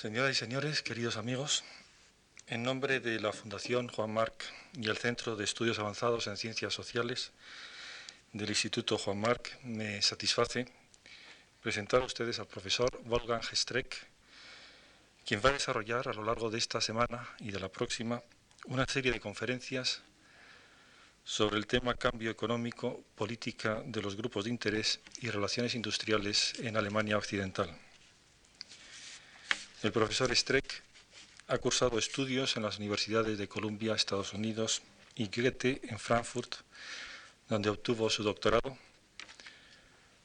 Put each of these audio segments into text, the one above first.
Señoras y señores, queridos amigos, en nombre de la Fundación Juan Marc y el Centro de Estudios Avanzados en Ciencias Sociales del Instituto Juan Marc, me satisface presentar a ustedes al profesor Wolfgang Streck, quien va a desarrollar a lo largo de esta semana y de la próxima una serie de conferencias sobre el tema cambio económico, política de los grupos de interés y relaciones industriales en Alemania Occidental. El profesor Streck ha cursado estudios en las universidades de Columbia, Estados Unidos, y Goethe en Frankfurt, donde obtuvo su doctorado.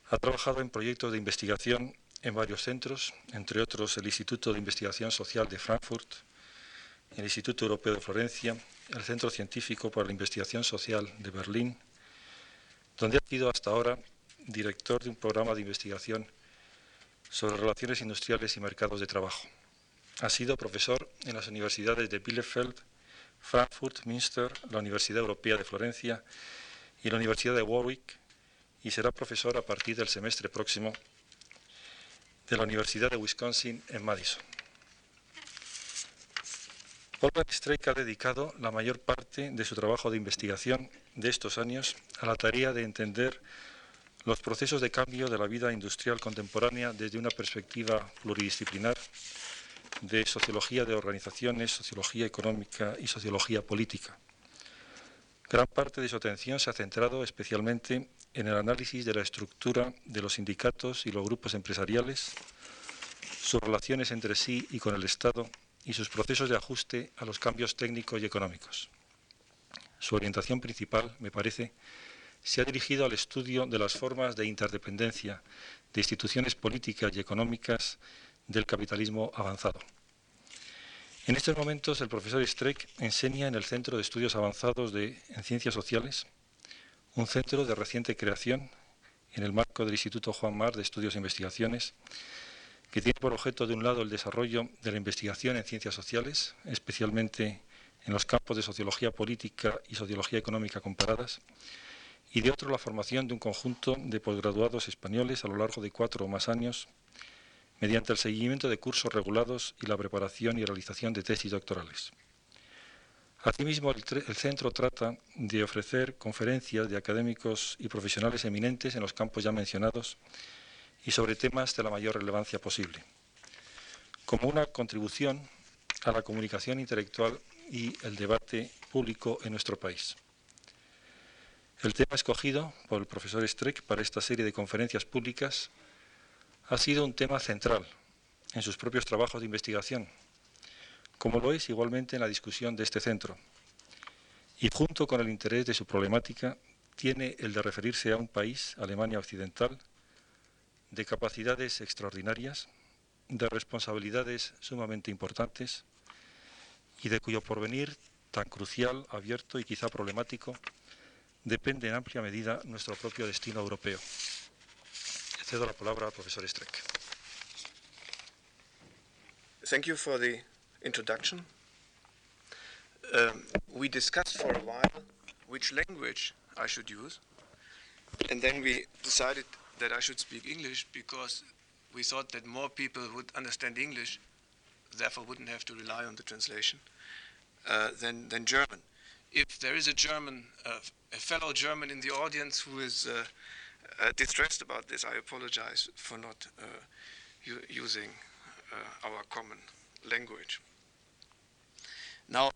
Ha trabajado en proyectos de investigación en varios centros, entre otros el Instituto de Investigación Social de Frankfurt, el Instituto Europeo de Florencia, el Centro Científico para la Investigación Social de Berlín, donde ha sido hasta ahora director de un programa de investigación sobre relaciones industriales y mercados de trabajo. Ha sido profesor en las universidades de Bielefeld, Frankfurt, Münster, la Universidad Europea de Florencia y la Universidad de Warwick y será profesor a partir del semestre próximo de la Universidad de Wisconsin en Madison. Wolfgang Streik ha dedicado la mayor parte de su trabajo de investigación de estos años a la tarea de entender los procesos de cambio de la vida industrial contemporánea desde una perspectiva pluridisciplinar de sociología de organizaciones, sociología económica y sociología política. Gran parte de su atención se ha centrado especialmente en el análisis de la estructura de los sindicatos y los grupos empresariales, sus relaciones entre sí y con el Estado y sus procesos de ajuste a los cambios técnicos y económicos. Su orientación principal, me parece, se ha dirigido al estudio de las formas de interdependencia de instituciones políticas y económicas del capitalismo avanzado. En estos momentos, el profesor Streck enseña en el Centro de Estudios Avanzados de, en Ciencias Sociales, un centro de reciente creación en el marco del Instituto Juan Mar de Estudios e Investigaciones, que tiene por objeto, de un lado, el desarrollo de la investigación en ciencias sociales, especialmente en los campos de sociología política y sociología económica comparadas, y de otro la formación de un conjunto de posgraduados españoles a lo largo de cuatro o más años, mediante el seguimiento de cursos regulados y la preparación y realización de tesis doctorales. Asimismo, el, el, centro trata de ofrecer conferencias de académicos y profesionales eminentes en los campos ya mencionados y sobre temas de la mayor relevancia posible, como una contribución a la comunicación intelectual y el debate público en nuestro país. El tema escogido por el profesor Streck para esta serie de conferencias públicas ha sido un tema central en sus propios trabajos de investigación, como lo es igualmente en la discusión de este centro. Y junto con el interés de su problemática, tiene el de referirse a un país, Alemania Occidental, de capacidades extraordinarias, de responsabilidades sumamente importantes y de cuyo porvenir tan crucial, abierto y quizá problemático depende en amplia medida nuestro propio destino europeo. Cedo la palabra al profesor Streeck. Thank you for the introduction. Um, we discussed for a while which language I should use, and then we decided that I should speak English because we thought that more people would understand English, therefore wouldn't have to rely on the translation, uh, than, than German. If there is a German uh, a fellow German in the audience who is uh, uh, distressed about this. I apologize for not uh, using uh, our common language. Now,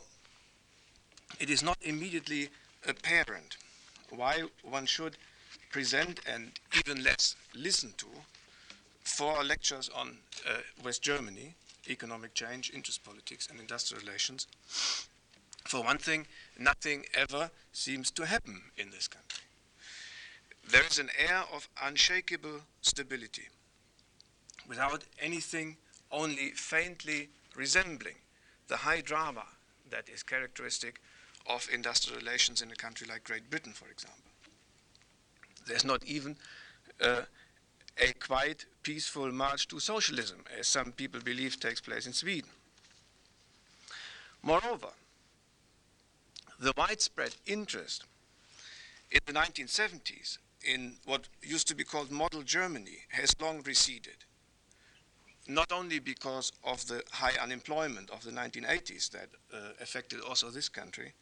it is not immediately apparent why one should present and even less listen to four lectures on uh, West Germany, economic change, interest politics, and industrial relations for one thing, nothing ever seems to happen in this country. There is an air of unshakable stability without anything only faintly resembling the high drama that is characteristic of industrial relations in a country like Great Britain, for example. There's not even uh, a quite peaceful march to socialism, as some people believe takes place in Sweden. Moreover, the widespread interest in the 1970s in what used to be called model Germany has long receded. not only because of the high unemployment of the 1980s that uh, affected also this country,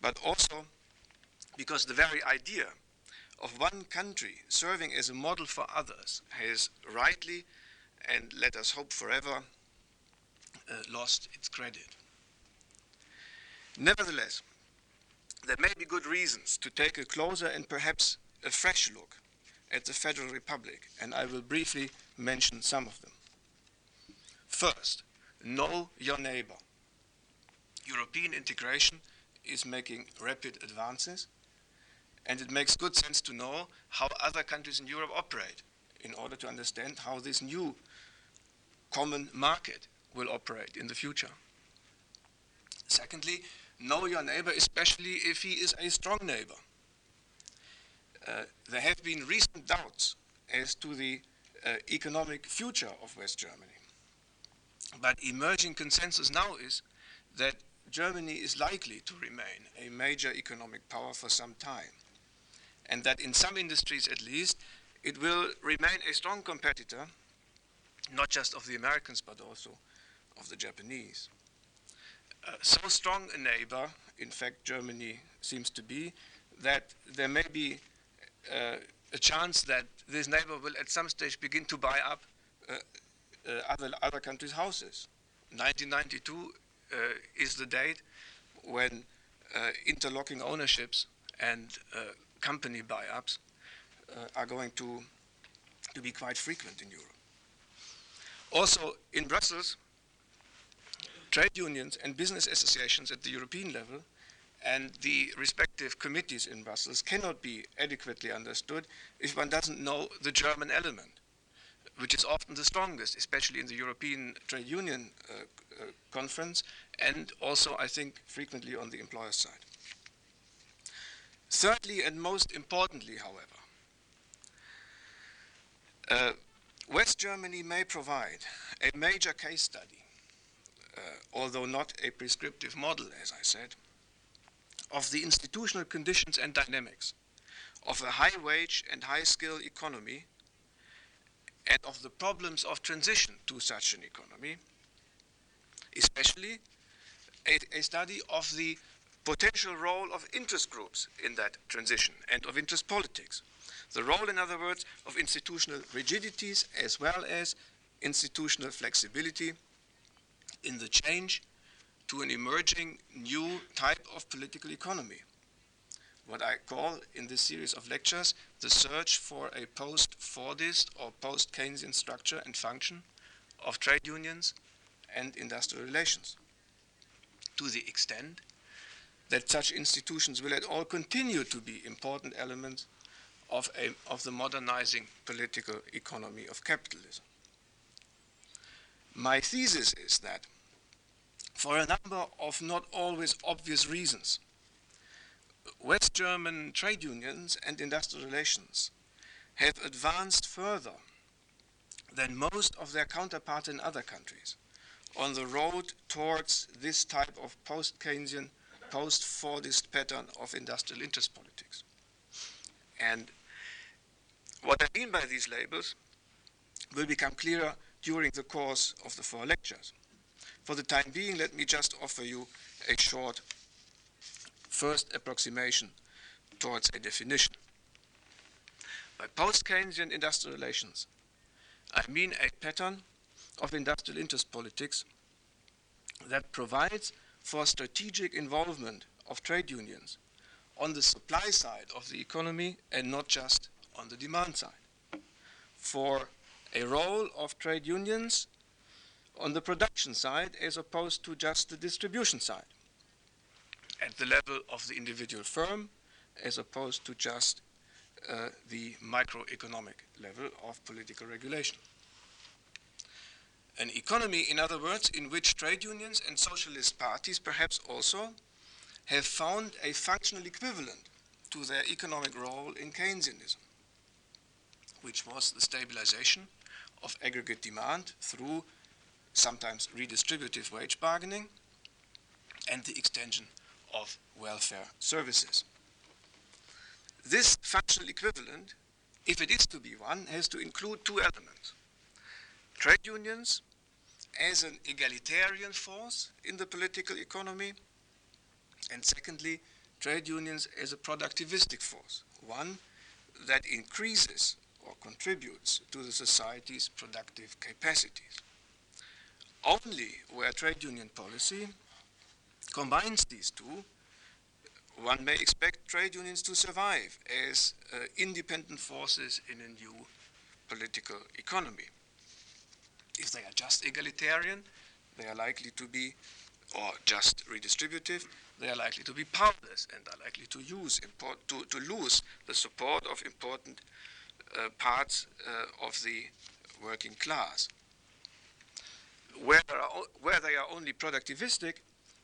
but also because the very idea of one country serving as a model for others has rightly and let us hope forever uh, lost its credit. Nevertheless, there may be good reasons to take a closer and perhaps a fresh look at the Federal Republic, and I will briefly mention some of them. First, know your neighbor. European integration is making rapid advances, and it makes good sense to know how other countries in Europe operate in order to understand how this new common market will operate in the future. Secondly, know your neighbor, especially if he is a strong neighbor. Uh, there have been recent doubts as to the uh, economic future of West Germany. But emerging consensus now is that Germany is likely to remain a major economic power for some time, and that in some industries at least, it will remain a strong competitor, not just of the Americans, but also of the Japanese. So strong a neighbor, in fact, Germany seems to be, that there may be uh, a chance that this neighbor will at some stage begin to buy up uh, uh other, other countries' houses. 1992 uh, is the date when interlocking ownerships and company buy-ups are going to, to be quite frequent in Europe. Also, in Brussels, trade unions and business associations at the European level and the respective committees in Brussels cannot be adequately understood if one doesn't know the German element, which is often the strongest, especially in the European Trade Union uh, uh, Conference, and also, I think, frequently on the employer side. Thirdly, and most importantly, however, uh, West Germany may provide a major case study Uh, although not a prescriptive model, as I said, of the institutional conditions and dynamics of a high wage and high skill economy and of the problems of transition to such an economy, especially a, a, study of the potential role of interest groups in that transition and of interest politics. The role, in other words, of institutional rigidities as well as institutional flexibility in the change to an emerging new type of political economy. What I call in this series of lectures the search for a post Fordist or post Keynesian structure and function of trade unions and industrial relations. To the extent that such institutions will at all continue to be important elements of, a, of the modernizing political economy of capitalism. My thesis is that for a number of not always obvious reasons, West German trade unions and industrial relations have advanced further than most of their counterparts in other countries on the road towards this type of post-Keynesian, post-Fordist pattern of industrial interest politics. And what I mean by these labels will become clearer during the course of the four lectures. For the time being, let me just offer you a short first approximation towards a definition. By post-Keynesian industrial relations, I mean a pattern of industrial interest politics that provides for strategic involvement of trade unions on the supply side of the economy and not just on the demand side. For a role of trade unions on the production side as opposed to just the distribution side, at the level of the individual firm as opposed to just uh, the microeconomic level of political regulation. An economy, in other words, in which trade unions and socialist parties perhaps also have found a functional equivalent to their economic role in Keynesianism, which was the stabilization of aggregate demand through sometimes redistributive wage bargaining, and the extension of welfare services. This functional equivalent, if it is to be one, has to include two elements. trade unions as an egalitarian force in the political economy, and secondly, trade unions as a productivistic force, one that increases or contributes to the society's productive capacities. Only where trade union policy combines these two, one may expect trade unions to survive as uh, independent forces in a new political economy. If they are just egalitarian, they are likely to be, or just redistributive, they are likely to be powerless and are likely to use import, to, to lose the support of important parts uh, of the working class. Where, are, where they are only productivistic,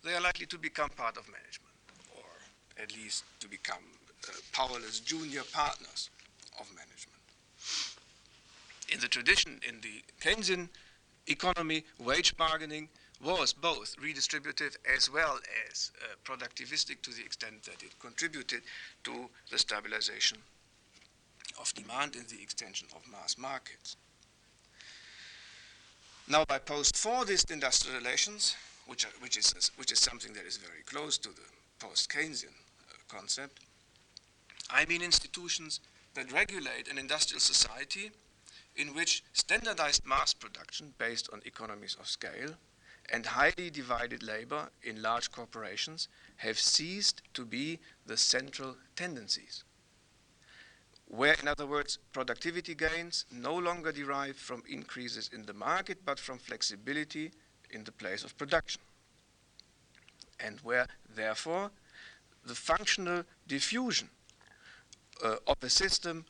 they are likely to become part of management, or at least to become uh, powerless junior partners of management. In the tradition, in the Keynesian economy, wage bargaining was both redistributive as well as uh, productivistic to the extent that it contributed to the stabilization of demand and the extension of mass markets. Now, by post-Fordist industrial relations, which, are, which, is, which is something that is very close to the post-Keynesian uh, concept, I mean institutions that regulate an industrial society in which standardized mass production based on economies of scale and highly divided labor in large corporations have ceased to be the central tendencies. Where, in other words, productivity gains no longer derive from increases in the market but from flexibility in the place of production. And where, therefore, the functional diffusion uh, of a system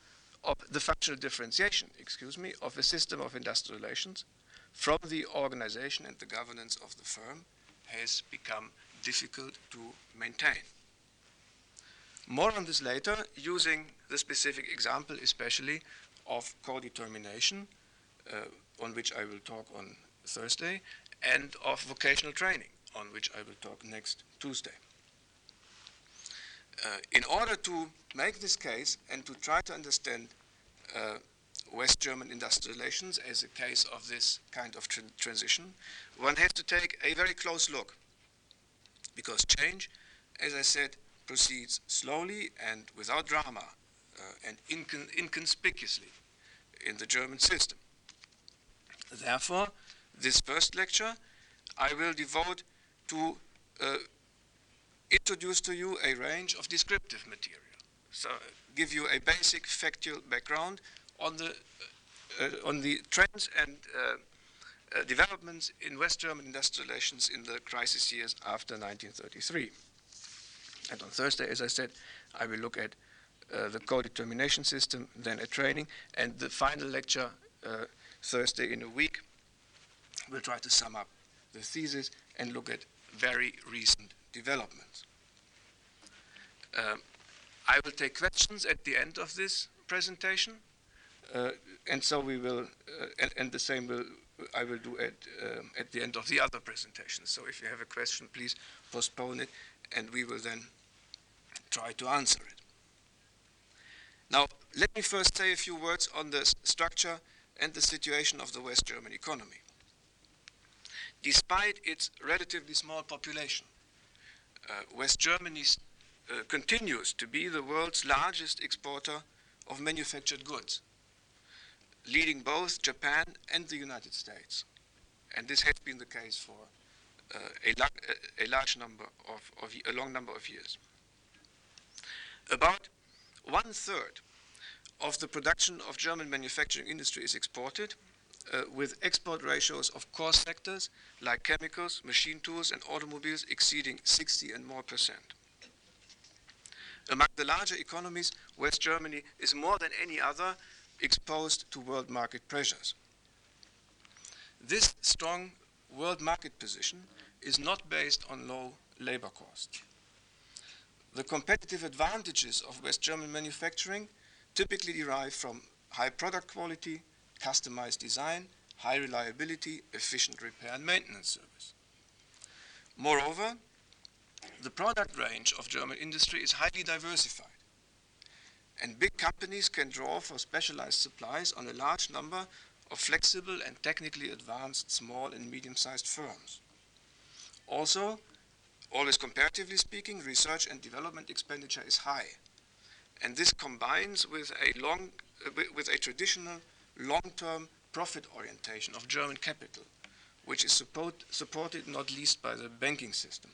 of the functional differentiation, excuse me, of a system of industrial relations from the organization and the governance of the firm has become difficult to maintain. More on this later, using the specific example, especially of co-determination, uh, on which I will talk on Thursday, and of vocational training, on which I will talk next Tuesday. Uh, in order to make this case and to try to understand uh, West German industrial relations as a case of this kind of transition, one has to take a very close look. Because change, as I said, proceeds slowly and without drama uh, and incon inconspicuously in the German system. Therefore, this first lecture I will devote to uh, introduce to you a range of descriptive material. So give you a basic factual background on the, uh, on the trends and uh, uh, developments in West German industrial relations in the crisis years after 1933. And on Thursday, as I said, I will look at uh, the co-determination system, then a training, and the final lecture uh, Thursday in a week. We'll try to sum up the thesis and look at very recent developments. Um, I will take questions at the end of this presentation. Uh, and so we will, uh, and, and, the same will I will do at um, at the end of the other presentation. So if you have a question, please postpone it, and we will then try to answer it. Now, let me first say a few words on the structure and the situation of the West German economy. Despite its relatively small population, uh, West Germany uh, continues to be the world's largest exporter of manufactured goods leading both Japan and the United States. And this has been the case for uh, a, a, large number of, of, a long number of years. About one third of the production of German manufacturing industry is exported, uh, with export ratios of core sectors like chemicals, machine tools, and automobiles exceeding 60 and more percent. Among the larger economies, West Germany is more than any other exposed to world market pressures. This strong world market position is not based on low labor costs. The competitive advantages of West German manufacturing typically derive from high product quality, customized design, high reliability, efficient repair and maintenance service. Moreover, the product range of German industry is highly diversified. And big companies can draw for specialized supplies on a large number of flexible and technically advanced small and medium-sized firms. Also, always comparatively speaking, research and development expenditure is high. And this combines with a, long, uh, with a traditional long-term profit orientation of German capital, which is support, supported not least by the banking system.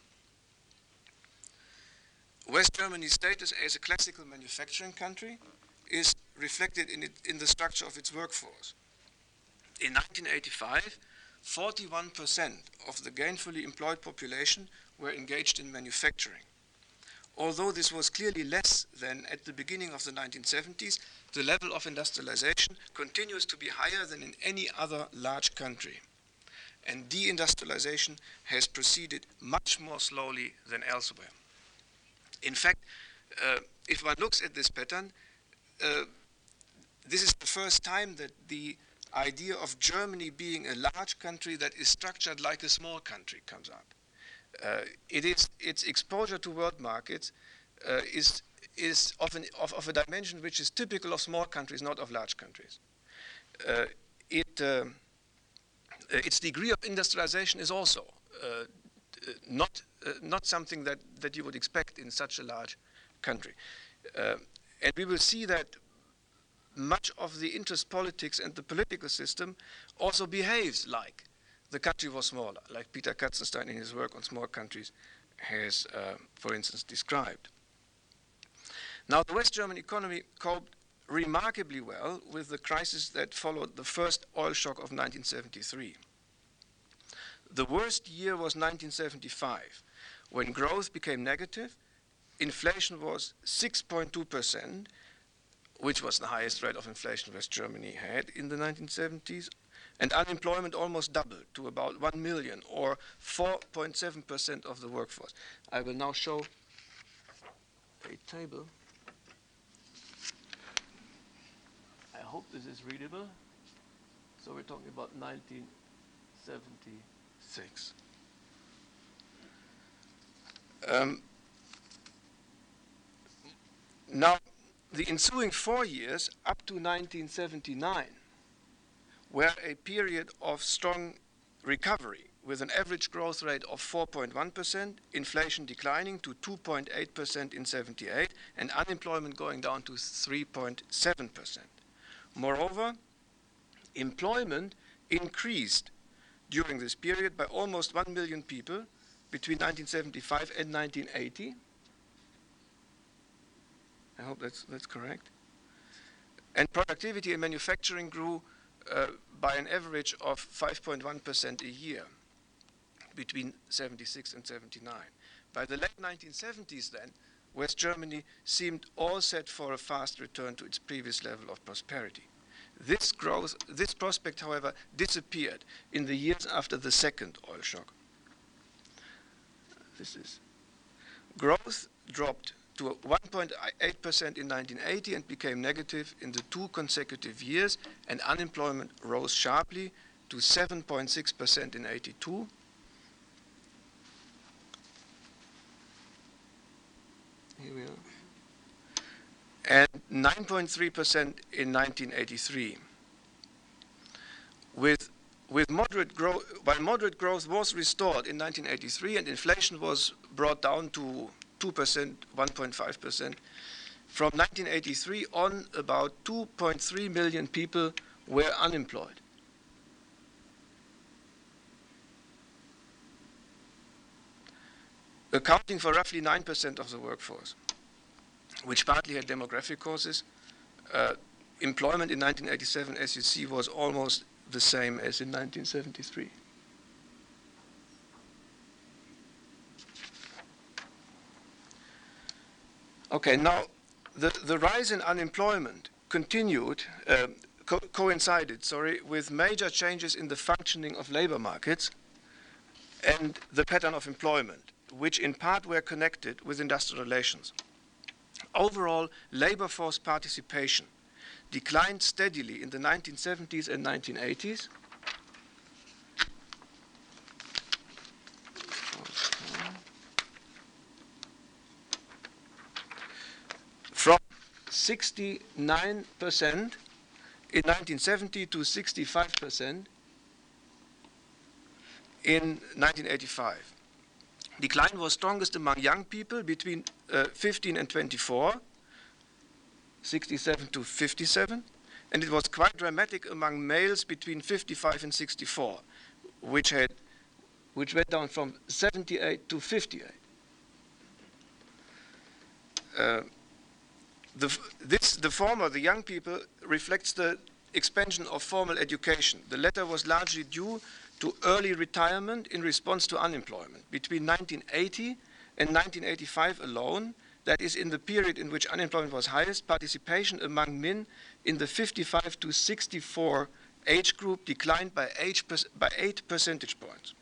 West Germany's status as a classical manufacturing country is reflected in, it, in the structure of its workforce. In 1985, 41% of the gainfully employed population were engaged in manufacturing. Although this was clearly less than at the beginning of the 1970s, the level of industrialization continues to be higher than in any other large country. And deindustrialization has proceeded much more slowly than elsewhere. In fact, uh, if one looks at this pattern, uh, this is the first time that the idea of Germany being a large country that is structured like a small country comes up. Uh, it is its exposure to world markets uh, is is of, an, of, of, a dimension which is typical of small countries, not of large countries. Uh, it, uh, its degree of industrialization is also uh, not uh, not something that that you would expect in such a large country, and we will see that much of the interest politics and the political system also behaves like the country was smaller, like Peter Katzenstein in his work on small countries has, uh, for instance, described. Now, the West German economy coped remarkably well with the crisis that followed the first oil shock of 1973. The worst year was 1975, when growth became negative, inflation was 6.2 percent, which was the highest rate of inflation West Germany had in the 1970s, and unemployment almost doubled to about 1 million, or 4.7% of the workforce. I will now show a table. I hope this is readable. So we're talking about 1976. Um, now, the ensuing four years, up to 1979, were a period of strong recovery with an average growth rate of 4.1%, inflation declining to 2.8% in 78, and unemployment going down to 3.7%. Moreover, employment increased during this period by almost 1 million people between 1975 and 1980 I hope that's, that's correct. And productivity in manufacturing grew Uh, by an average of 5.1% a year between 76 and 79. By the late 1970s, then, West Germany seemed all set for a fast return to its previous level of prosperity. This growth, this prospect, however, disappeared in the years after the second oil shock. This is growth dropped to 1.8% in 1980 and became negative in the two consecutive years, and unemployment rose sharply to 7.6% in 82. Here we are. And 9.3% in 1983. With with moderate growth, while moderate growth was restored in 1983 and inflation was brought down to 2%, 1.5%. From 1983 on, about 2.3 million people were unemployed. accounting for roughly 9% of the workforce, which partly had demographic causes. Uh, employment in 1987, as you see, was almost the same as in 1973. Okay, now the, the rise in unemployment continued, uh, co coincided, sorry, with major changes in the functioning of labor markets and the pattern of employment, which in part were connected with industrial relations. Overall, labor force participation declined steadily in the 1970s and 1980s 69% in 1970 to 65% in 1985. Decline was strongest among young people between uh, 15 and 24, 67 to 57, and it was quite dramatic among males between 55 and 64, which had which went down from 78 to 58. Uh, the, this, the former, the young people, reflects the expansion of formal education. The latter was largely due to early retirement in response to unemployment. Between 1980 and 1985 alone, that is in the period in which unemployment was highest, participation among men in the 55 to 64 age group declined by, by 8 percentage points.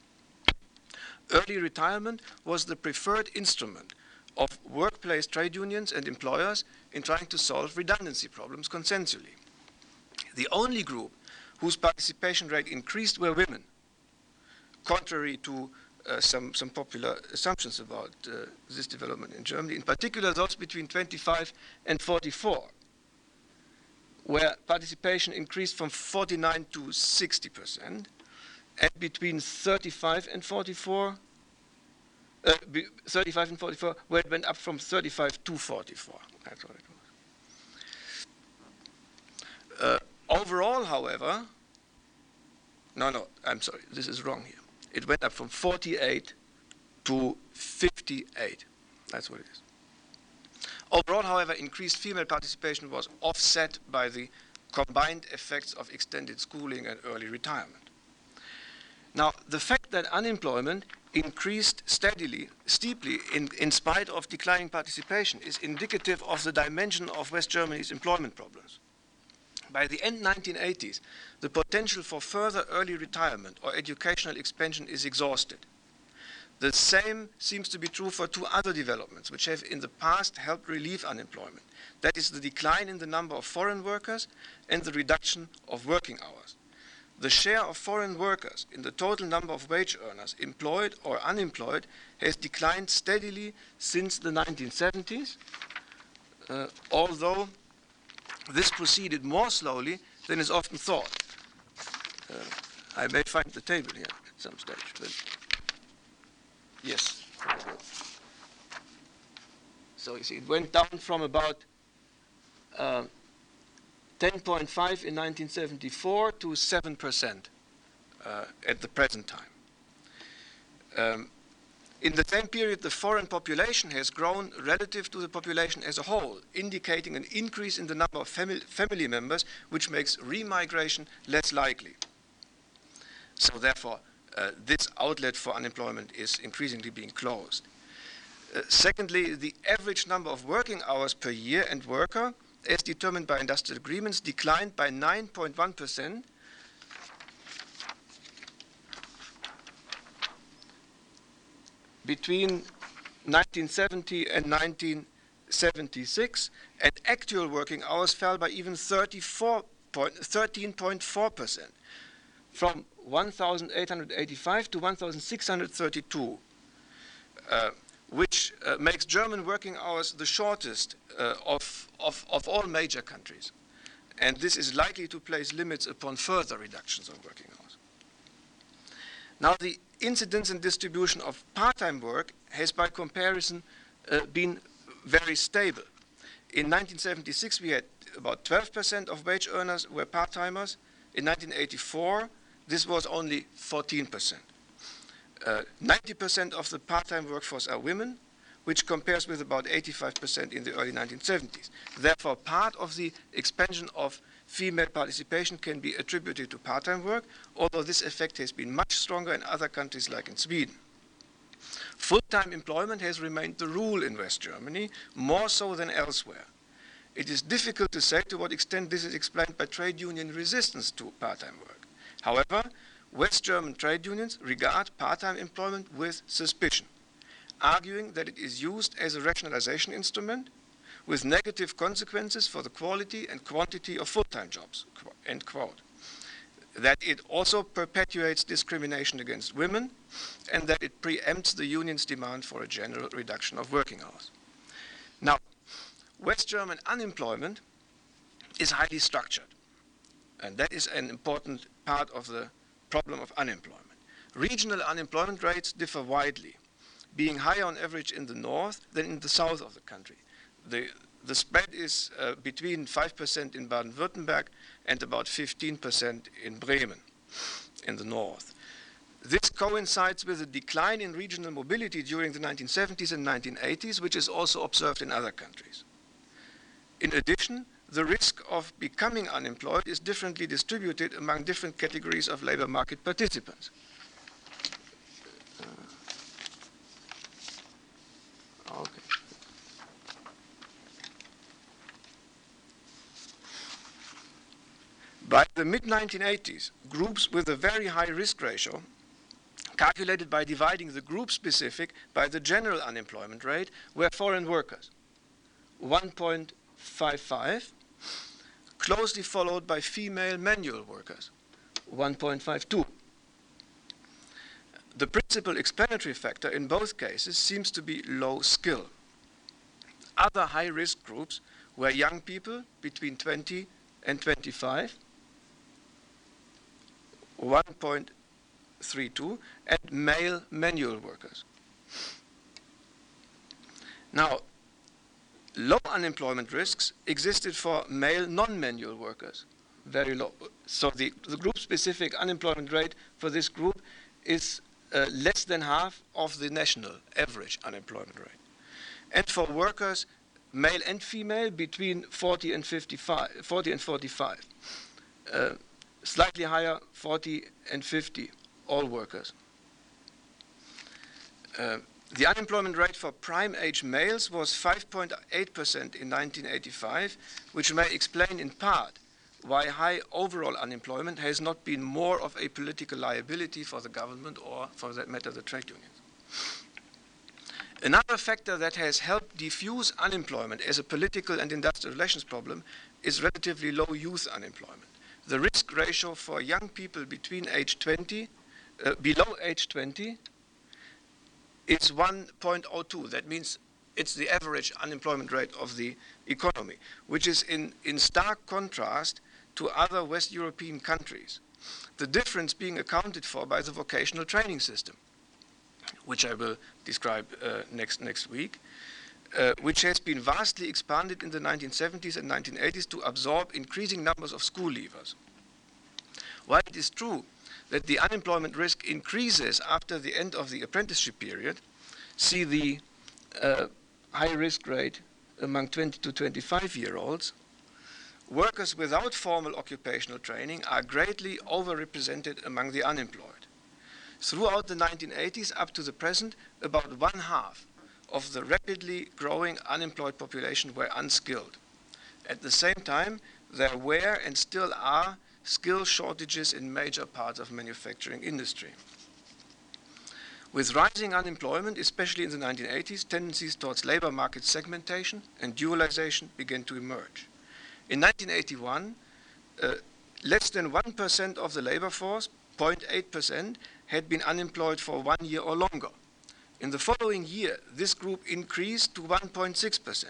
Early retirement was the preferred instrument of workplace trade unions and employers in trying to solve redundancy problems consensually. The only group whose participation rate increased were women, contrary to uh, some, some popular assumptions about uh, this development in Germany, in particular those between 25 and 44, where participation increased from 49 to 60 percent, and between 35 and 44, uh, 35 and 44, where it went up from 35 to 44. That's what it was. Uh, overall, however, no, no, I'm sorry, this is wrong here. It went up from 48 to 58. That's what it is. Overall, however, increased female participation was offset by the combined effects of extended schooling and early retirement. Now, the fact that unemployment increased steadily, steeply, in, in spite of declining participation is indicative of the dimension of West Germany's employment problems. By the end 1980s, the potential for further early retirement or educational expansion is exhausted. The same seems to be true for two other developments which have in the past helped relieve unemployment. That is the decline in the number of foreign workers and the reduction of working hours. The share of foreign workers in the total number of wage earners, employed or unemployed, has declined steadily since the 1970s, uh, although this proceeded more slowly than is often thought. Uh, I may find the table here at some stage, but yes. So you see, it went down from about uh, 10.5 in 1974 to 7% uh, at the present time. Um, in the same period, the foreign population has grown relative to the population as a whole, indicating an increase in the number of fami family members, which makes remigration less likely. So therefore, uh, this outlet for unemployment is increasingly being closed. Uh, secondly, the average number of working hours per year and worker, as determined by industrial agreements, declined by 9.1 percent. Between 1970 and 1976, and actual working hours fell by even 13.4%, from 1,885 to 1,632, uh, which uh, makes German working hours the shortest uh, of, of, of all major countries. And this is likely to place limits upon further reductions of working hours. Now, the incidence and distribution of part-time work has by comparison uh, been very stable. In 1976 we had about 12% of wage earners were part-timers. In 1984 this was only 14%. 90% uh, of the part-time workforce are women, which compares with about 85% in the early 1970s. Therefore, part of the expansion of female participation can be attributed to part-time work, although this effect has been much stronger in other countries like in Sweden. Full-time employment has remained the rule in West Germany, more so than elsewhere. It is difficult to say to what extent this is explained by trade union resistance to part-time work. However, West German trade unions regard part-time employment with suspicion, arguing that it is used as a rationalization instrument with negative consequences for the quality and quantity of full-time jobs, end quote. That it also perpetuates discrimination against women and that it preempts the union's demand for a general reduction of working hours. Now, West German unemployment is highly structured. And that is an important part of the problem of unemployment. Regional unemployment rates differ widely, being higher on average in the north than in the south of the country. The, the spread is uh, between 5% in Baden-Württemberg and about 15% in Bremen in the north. This coincides with a decline in regional mobility during the 1970s and 1980s, which is also observed in other countries. In addition, the risk of becoming unemployed is differently distributed among different categories of labor market participants. Uh. By the mid 1980s, groups with a very high risk ratio, calculated by dividing the group specific by the general unemployment rate, were foreign workers 1.55, closely followed by female manual workers 1.52. The principal explanatory factor in both cases seems to be low skill. Other high risk groups were young people between 20 and 25 1.32 and male manual workers. Now, low unemployment risks existed for male non-manual workers, very low. So the, the group-specific unemployment rate for this group is uh, less than half of the national average unemployment rate. And for workers, male and female, between 40 and 55, 40 and 45. Uh, slightly higher, 40 and 50, all workers. Uh, the unemployment rate for prime age males was 5.8% in 1985, which may explain in part why high overall unemployment has not been more of a political liability for the government or, for that matter, the trade unions. Another factor that has helped diffuse unemployment as a political and industrial relations problem is relatively low youth unemployment the risk ratio for young people between age 20, uh, below age 20, is 1.02. That means it's the average unemployment rate of the economy, which is in, in stark contrast to other West European countries. The difference being accounted for by the vocational training system, which I will describe uh, next, next week. Uh, which has been vastly expanded in the 1970s and 1980s to absorb increasing numbers of school leavers. While it is true that the unemployment risk increases after the end of the apprenticeship period, see the uh, high risk rate among 20 to 25 year olds, workers without formal occupational training are greatly overrepresented among the unemployed. Throughout the 1980s up to the present, about one half of the rapidly growing unemployed population were unskilled. At the same time, there were and still are skill shortages in major parts of manufacturing industry. With rising unemployment, especially in the 1980s, tendencies towards labor market segmentation and dualization began to emerge. In 1981, uh, less than 1% of the labor force, 0.8%, had been unemployed for one year or longer. In the following year, this group increased to 1.6%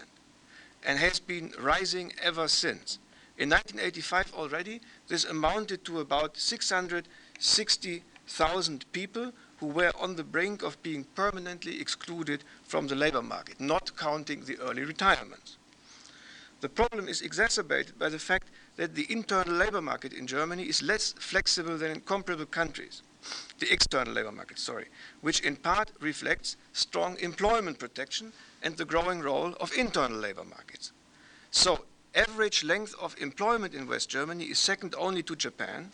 and has been rising ever since. In 1985 already, this amounted to about 660,000 people who were on the brink of being permanently excluded from the labor market, not counting the early retirements. The problem is exacerbated by the fact that the internal labor market in Germany is less flexible than in comparable countries the external labor market, sorry, which in part reflects strong employment protection and the growing role of internal labor markets. So, average length of employment in West Germany is second only to Japan,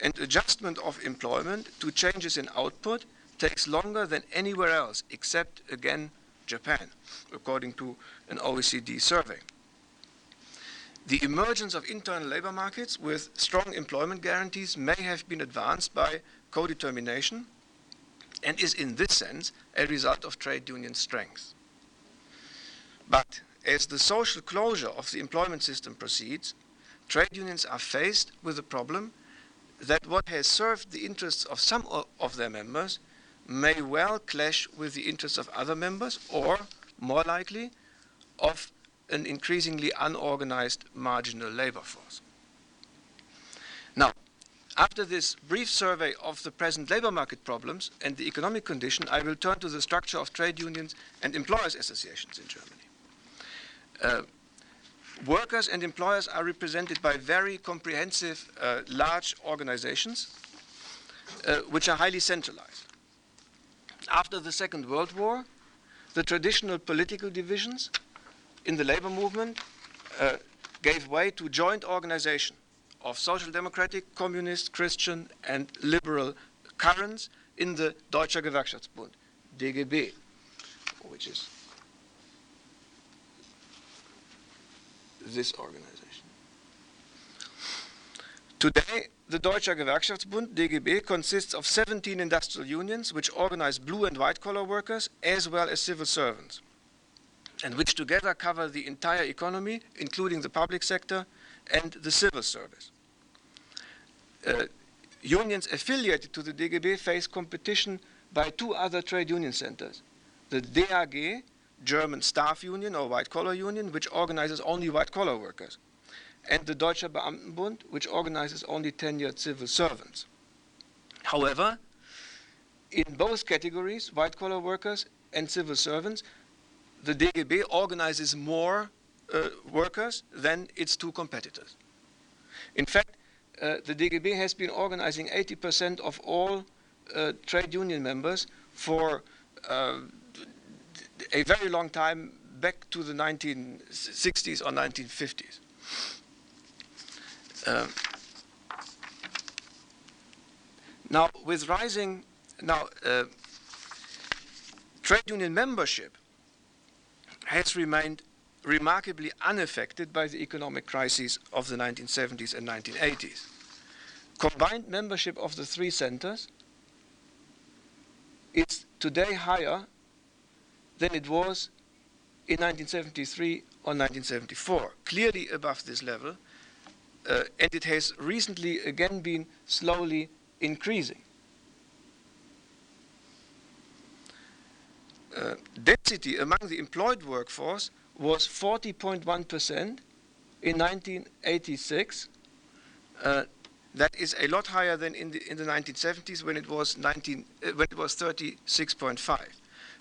and adjustment of employment to changes in output takes longer than anywhere else except, again, Japan, according to an OECD survey. The emergence of internal labor markets with strong employment guarantees may have been advanced by co-determination and is in this sense a result of trade union strength. But as the social closure of the employment system proceeds, trade unions are faced with the problem that what has served the interests of some of their members may well clash with the interests of other members or, more likely, of an increasingly unorganized marginal labor force. Now, after this brief survey of the present labor market problems and the economic condition, I will turn to the structure of trade unions and employers' associations in Germany. Uh, workers and employers are represented by very comprehensive, uh, large organizations, uh, which are highly centralized. After the Second World War, the traditional political divisions in the labor movement gave way to joint organization of social democratic, communist, Christian, and liberal currents in the Deutscher Gewerkschaftsbund, DGB, which is this organization. Today, the Deutscher Gewerkschaftsbund, DGB, consists of 17 industrial unions which organize blue and white collar workers as well as civil servants, and which together cover the entire economy, including the public sector and the civil service. Uh, unions affiliated to the DGB face competition by two other trade union centers the DAG, German Staff Union or White Collar Union, which organizes only white collar workers, and the Deutscher Beamtenbund, which organizes only tenured civil servants. However, in both categories, white collar workers and civil servants, the DGB organizes more uh, workers than its two competitors. In fact, uh, the DGB has been organizing 80% of all uh, trade union members for uh, a very long time back to the 1960s or 1950s. Uh, now, with rising, now, uh, trade union membership has remained remarkably unaffected by the economic crises of the 1970s and 1980s. Combined membership of the three centers is today higher than it was in 1973 or 1974, clearly above this level, uh, and it has recently again been slowly increasing. Uh, density among the employed workforce was 40.1% in 1986. Uh, that is a lot higher than in the, in the 1970s when it was 19, uh, when it was 36.5.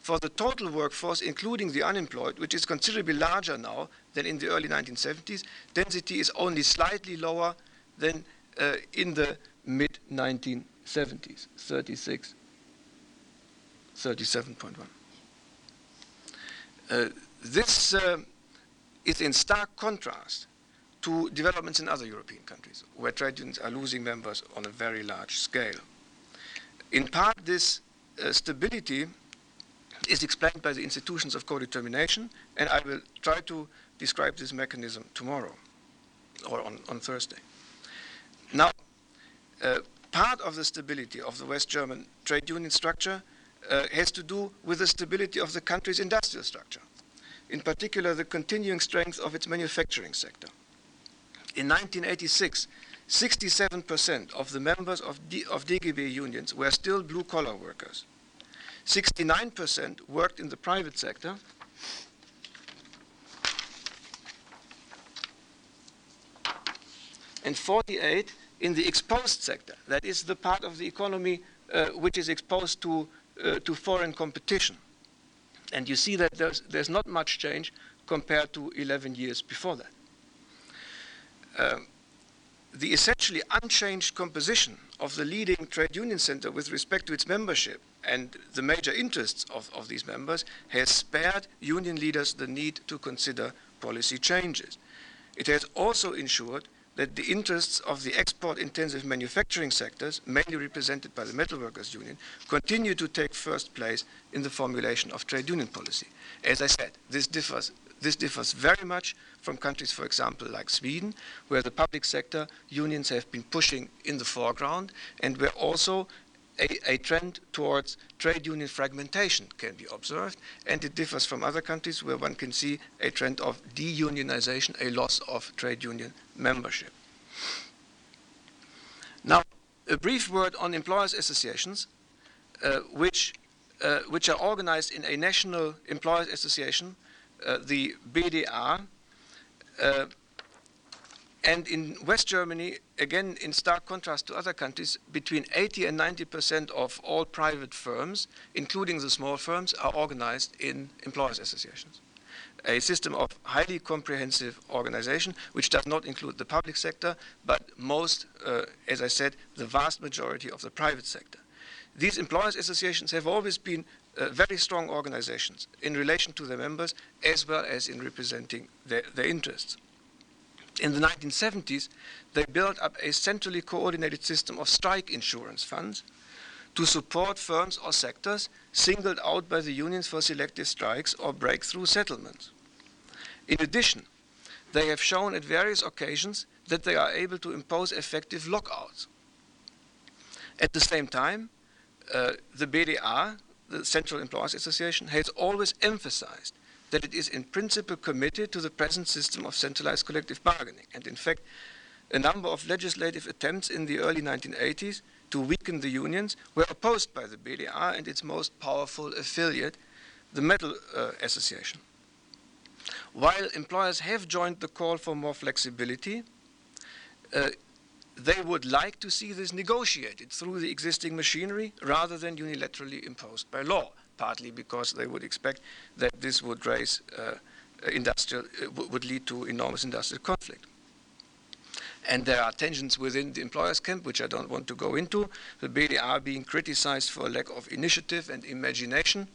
For the total workforce, including the unemployed, which is considerably larger now than in the early 1970s, density is only slightly lower than uh, in the mid 1970s, 36, 37.1. Uh, this uh, is in stark contrast to developments in other European countries, where trade unions are losing members on a very large scale. In part, this uh, stability is explained by the institutions of co-determination, and I will try to describe this mechanism tomorrow or on, on Thursday. Now, uh, part of the stability of the West German trade union structure uh, has to do with the stability of the country's industrial structure, in particular the continuing strength of its manufacturing sector. In 1986, 67% of the members of, D- of DGB unions were still blue collar workers. 69% worked in the private sector. And 48 in the exposed sector, that is the part of the economy uh, which is exposed to, uh, to foreign competition. And you see that there's, there's not much change compared to 11 years before that. Uh, the essentially unchanged composition of the leading trade union center with respect to its membership and the major interests of, of these members has spared union leaders the need to consider policy changes. It has also ensured that the interests of the export-intensive manufacturing sectors, mainly represented by the Metalworkers Union, continue to take first place in the formulation of trade union policy. As I said, this differs, this differs very much from countries, for example, like Sweden, where the public sector unions have been pushing in the foreground, and where also a, a, trend towards trade union fragmentation can be observed, and it differs from other countries where one can see a trend of deunionization, a loss of trade union membership. Now, a brief word on employers' associations, uh, which, uh, which are organized in a national employers' association, uh, the BDA, uh, And in West Germany, again, in stark contrast to other countries, between 80 and 90 percent of all private firms, including the small firms, are organized in employers' associations. A system of highly comprehensive organization, which does not include the public sector, but most, uh, as I said, the vast majority of the private sector. These employers' associations have always been uh, very strong organizations in relation to their members as well as in representing their, their interests. In the 1970s, they built up a centrally coordinated system of strike insurance funds to support firms or sectors singled out by the unions for selective strikes or breakthrough settlements. In addition, they have shown at various occasions that they are able to impose effective lockouts. At the same time, uh, the BDA, the Central Employers Association, has always emphasized that it is in principle committed to the present system of centralized collective bargaining. And in fact, a number of legislative attempts in the early 1980s to weaken the unions were opposed by the BDA and its most powerful affiliate, the Metal uh, Association. While employers have joined the call for more flexibility, uh, they would like to see this negotiated through the existing machinery rather than unilaterally imposed by law partly because they would expect that this would raise uh, industrial, uh, would lead to enormous industrial conflict. And there are tensions within the employers' camp, which I don't want to go into. The BDA being criticized for lack of initiative and imagination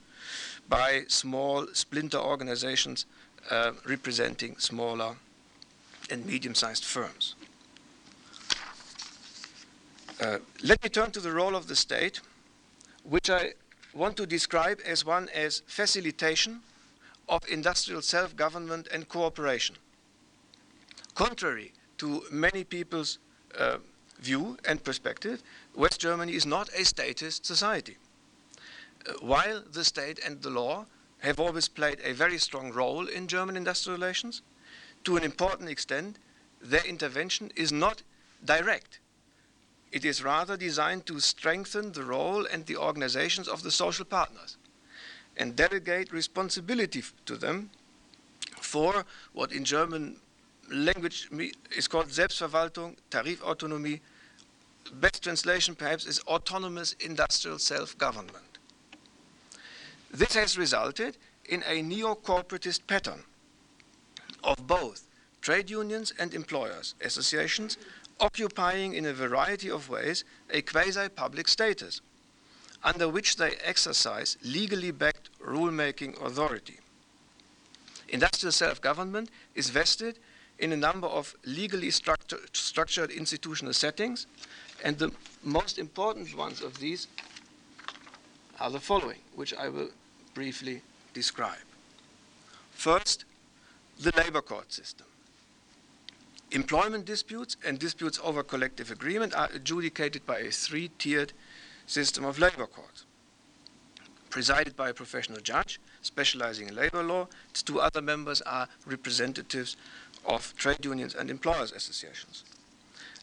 by small splinter organizations uh, representing smaller and medium sized firms. Uh, let me turn to the role of the state, which I want to describe as one as facilitation of industrial self-government and cooperation. Contrary to many people's uh, view and perspective, West Germany is not a statist society. Uh, while the state and the law have always played a very strong role in German industrial relations, to an important extent, their intervention is not direct. It is rather designed to strengthen the role and the organizations of the social partners and delegate responsibility to them for what in German language is called Selbstverwaltung, Tarifautonomie. Best translation perhaps is autonomous industrial self-government. This has resulted in a neo-corporatist pattern of both trade unions and employers associations occupying in a variety of ways a quasi-public status, under which they exercise legally backed rule-making authority. Industrial self-government is vested in a number of legally structur structured institutional settings, and the most important ones of these are the following, which I will briefly describe. First, the labor court system. Employment disputes and disputes over collective agreement are adjudicated by a three-tiered system of labor courts. Presided by a professional judge specializing in labor law, its two other members are representatives of trade unions and employers associations.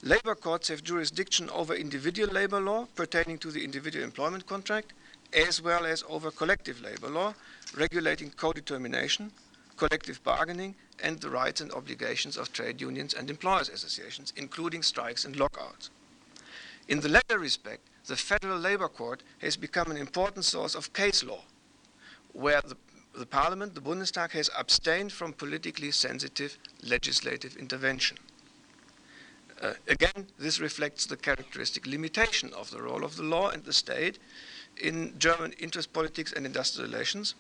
Labor courts have jurisdiction over individual labor law pertaining to the individual employment contract, as well as over collective labor law regulating co-determination, collective bargaining, and the rights and obligations of trade unions and employers associations, including strikes and lockouts. In the latter respect, the Federal Labor Court has become an important source of case law, where the, the Parliament, the Bundestag, has abstained from politically sensitive legislative intervention. Uh, again, this reflects the characteristic limitation of the role of the law and the state in German interest politics and industrial relations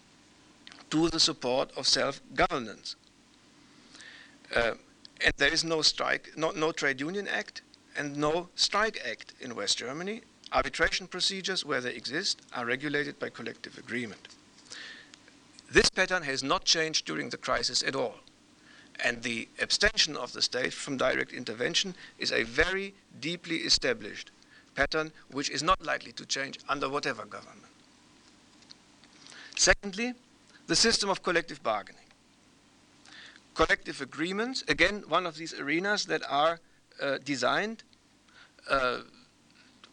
to the support of self-governance. Uh, and there is no strike, no, no trade union act, and no strike act in West Germany. Arbitration procedures, where they exist, are regulated by collective agreement. This pattern has not changed during the crisis at all. And the abstention of the state from direct intervention is a very deeply established pattern which is not likely to change under whatever government. Secondly, the system of collective bargaining collective agreements, again, one of these arenas that are uh, designed, uh,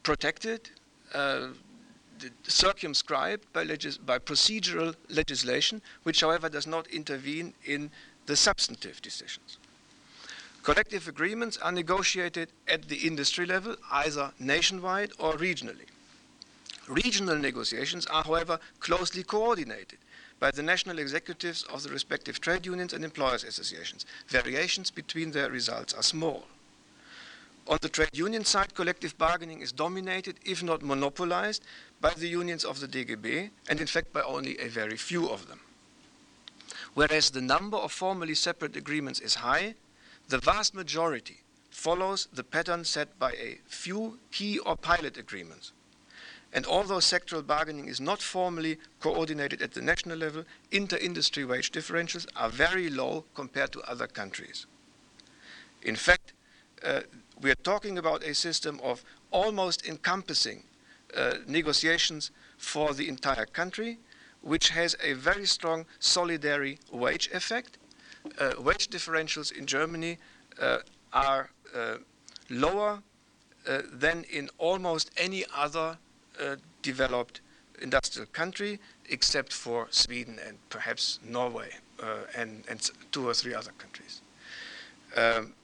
protected, uh, circumscribed by, by, procedural legislation, which, however, does not intervene in the substantive decisions. Collective agreements are negotiated at the industry level, either nationwide or regionally. Regional negotiations are, however, closely coordinated by the national executives of the respective trade unions and employers associations. Variations between their results are small. On the trade union side, collective bargaining is dominated, if not monopolized, by the unions of the DGB, and in fact by only a very few of them. Whereas the number of formally separate agreements is high, the vast majority follows the pattern set by a few key or pilot agreements. And although sectoral bargaining is not formally coordinated at the national level, inter-industry wage differentials are very low compared to other countries. In fact, uh, we are talking about a system of almost encompassing uh, negotiations for the entire country, which has a very strong solidary wage effect. Uh, wage differentials in Germany uh, are uh, lower uh, than in almost any other developed industrial country, except for Sweden and perhaps Norway and, and, two or three other countries. Um,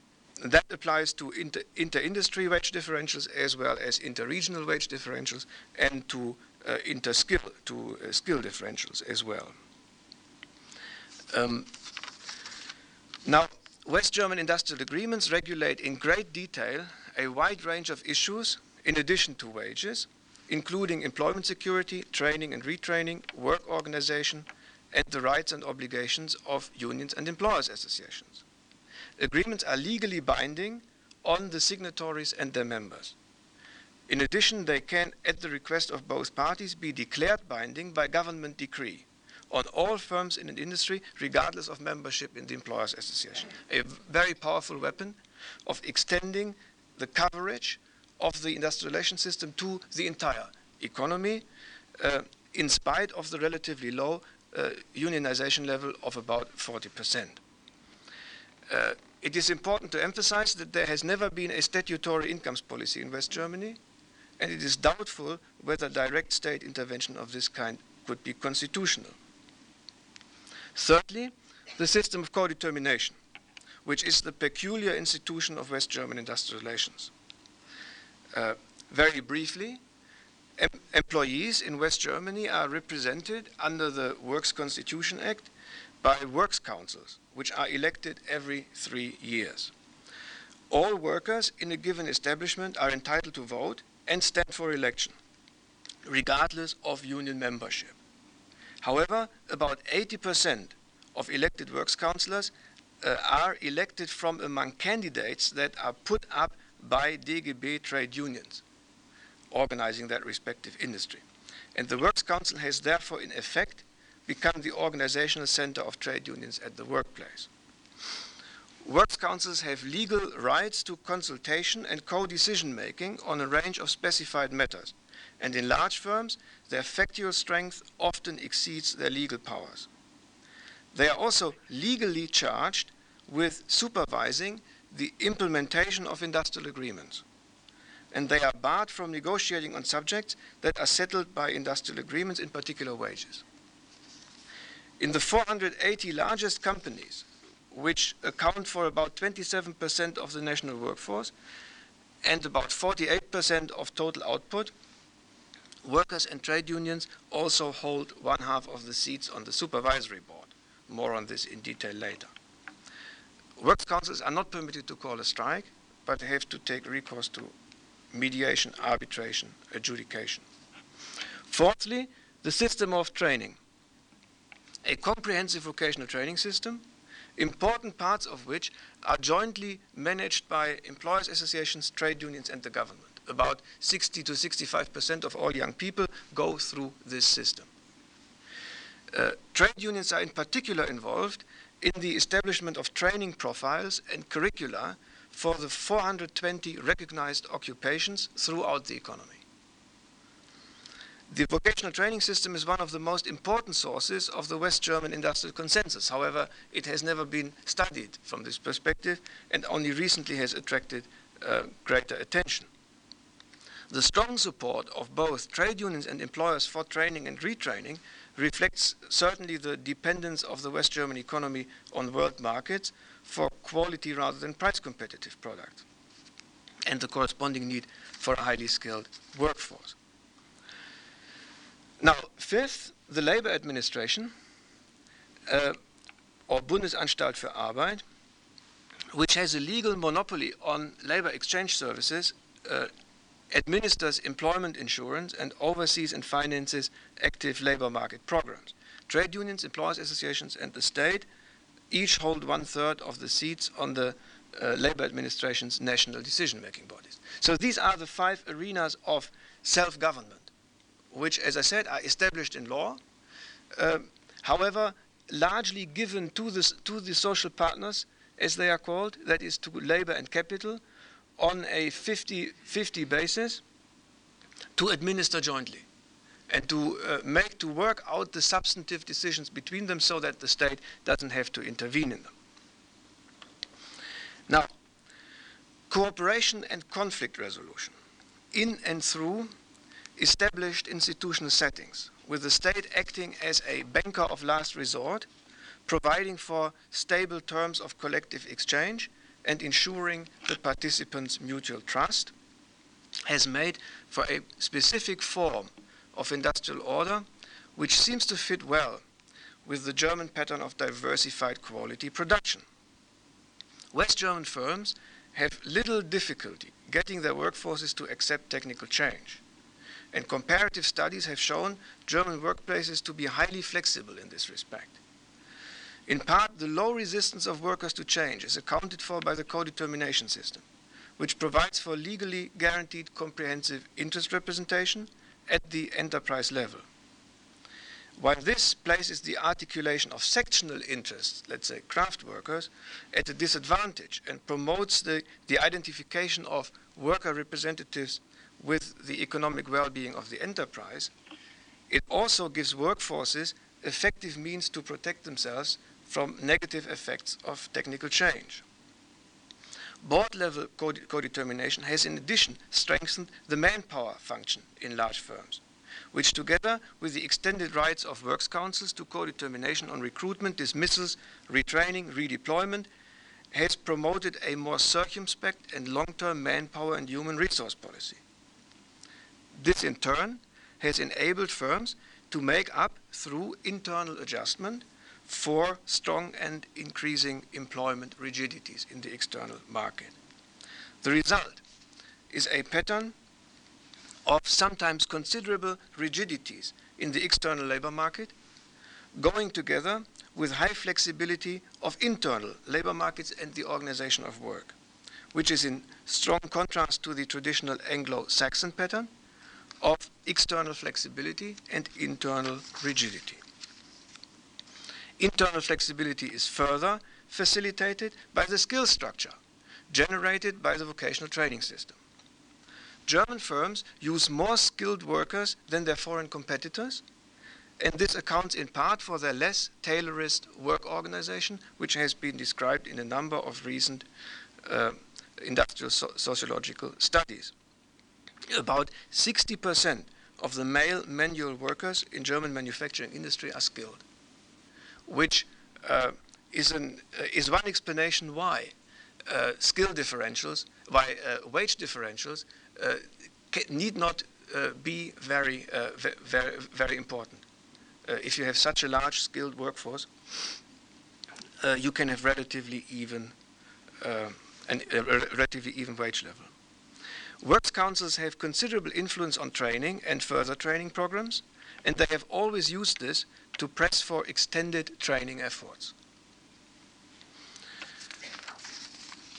that applies to inter, inter-industry wage differentials as well as inter-regional wage differentials and to uh, inter-skill to uh, skill differentials as well. Um, now, West German industrial agreements regulate in great detail a wide range of issues in addition to wages, including employment security, training and retraining, work organization, and the rights and obligations of unions and employers associations. Agreements are legally binding on the signatories and their members. In addition, they can, at the request of both parties, be declared binding by government decree on all firms in an industry, regardless of membership in the Employers Association. A very powerful weapon of extending the coverage of the industrial relations system to the entire economy, uh, in spite of the relatively low uh, unionization level of about 40%. Uh, it is important to emphasize that there has never been a statutory incomes policy in West Germany and it is doubtful whether direct state intervention of this kind could be constitutional. Thirdly, the system of co-determination, which is the peculiar institution of West German industrial relations. Uh, very briefly, em employees in West Germany are represented under the Works Constitution Act by works councils, which are elected every three years. All workers in a given establishment are entitled to vote and stand for election, regardless of union membership. However, about 80% of elected works councillors uh, are elected from among candidates that are put up by DGB trade unions, organizing that respective industry. And the Works Council has therefore, in effect, become the organizational center of trade unions at the workplace. Works councils have legal rights to consultation and co-decision making on a range of specified matters, and in large firms, their factual strength often exceeds their legal powers. They are also legally charged with supervising the implementation of industrial agreements, and they are barred from negotiating on subjects that are settled by industrial agreements, in particular wages. In the 480 largest companies, which account for about 27% of the national workforce and about 48% of total output. Workers and trade unions also hold one half of the seats on the supervisory board. More on this in detail later. Works councils are not permitted to call a strike, but have to take recourse to mediation, arbitration, adjudication. Fourthly, the system of training. A comprehensive vocational training system important parts of which are jointly managed by employers associations, trade unions, and the government. About 60 to 65 percent of all young people go through this system. Uh, trade unions are in particular involved in the establishment of training profiles and curricula for the 420 recognized occupations throughout the economy. The vocational training system is one of the most important sources of the West German industrial consensus. However, it has never been studied from this perspective and only recently has attracted uh, greater attention. The strong support of both trade unions and employers for training and retraining reflects certainly the dependence of the West German economy on world markets for quality rather than price competitive products, and the corresponding need for a highly skilled workforce. Now, fifth, the labor administration, uh, or Bundesanstalt für Arbeit, which has a legal monopoly on labor exchange services, uh, administers employment insurance and oversees and finances active labor market programs. Trade unions, employers associations, and the state each hold one third of the seats on the uh, labor administration's national decision making bodies. So these are the five arenas of self government, which, as I said, are established in law. Uh, however, largely given to to the social partners, as they are called, that is to labor and capital, on a 50 50 basis to administer jointly and to uh, make to work out the substantive decisions between them so that the state doesn't have to intervene in them. Now, cooperation and conflict resolution in and through established institutional settings with the state acting as a banker of last resort providing for stable terms of collective exchange and ensuring the participants' mutual trust, has made for a specific form of industrial order which seems to fit well with the German pattern of diversified quality production. West German firms have little difficulty getting their workforces to accept technical change. And comparative studies have shown German workplaces to be highly flexible in this respect. In part, the low resistance of workers to change is accounted for by the co-determination system, which provides for legally guaranteed comprehensive interest representation at the enterprise level. While this places the articulation of sectional interests, let's say craft workers, at a disadvantage and promotes the, the identification of worker representatives with the economic well-being of the enterprise, it also gives workforces effective means to protect themselves from negative effects of technical change. Board level co determination has, in addition, strengthened the manpower function in large firms, which, together with the extended rights of works councils to co determination on recruitment, dismissals, retraining, redeployment, has promoted a more circumspect and long term manpower and human resource policy. This, in turn, has enabled firms to make up through internal adjustment for strong and increasing employment rigidities in the external market. The result is a pattern of sometimes considerable rigidities in the external labor market, going together with high flexibility of internal labor markets and the organization of work, which is in strong contrast to the traditional Anglo Saxon pattern of external flexibility and internal rigidity. Internal flexibility is further facilitated by the skill structure generated by the vocational training system. German firms use more skilled workers than their foreign competitors, and this accounts in part for their less Taylorist work organization, which has been described in a number of recent uh, industrial so sociological studies. About 60% of the male manual workers in German manufacturing industry are skilled which uh, is, an, uh, is one explanation why uh, skill differentials, why uh, wage differentials uh, need not be very, very, very important. if you have such a large skilled workforce, you can have relatively even and a relatively even wage level. Works councils have considerable influence on training and further training programs, and they have always used this to press for extended training efforts.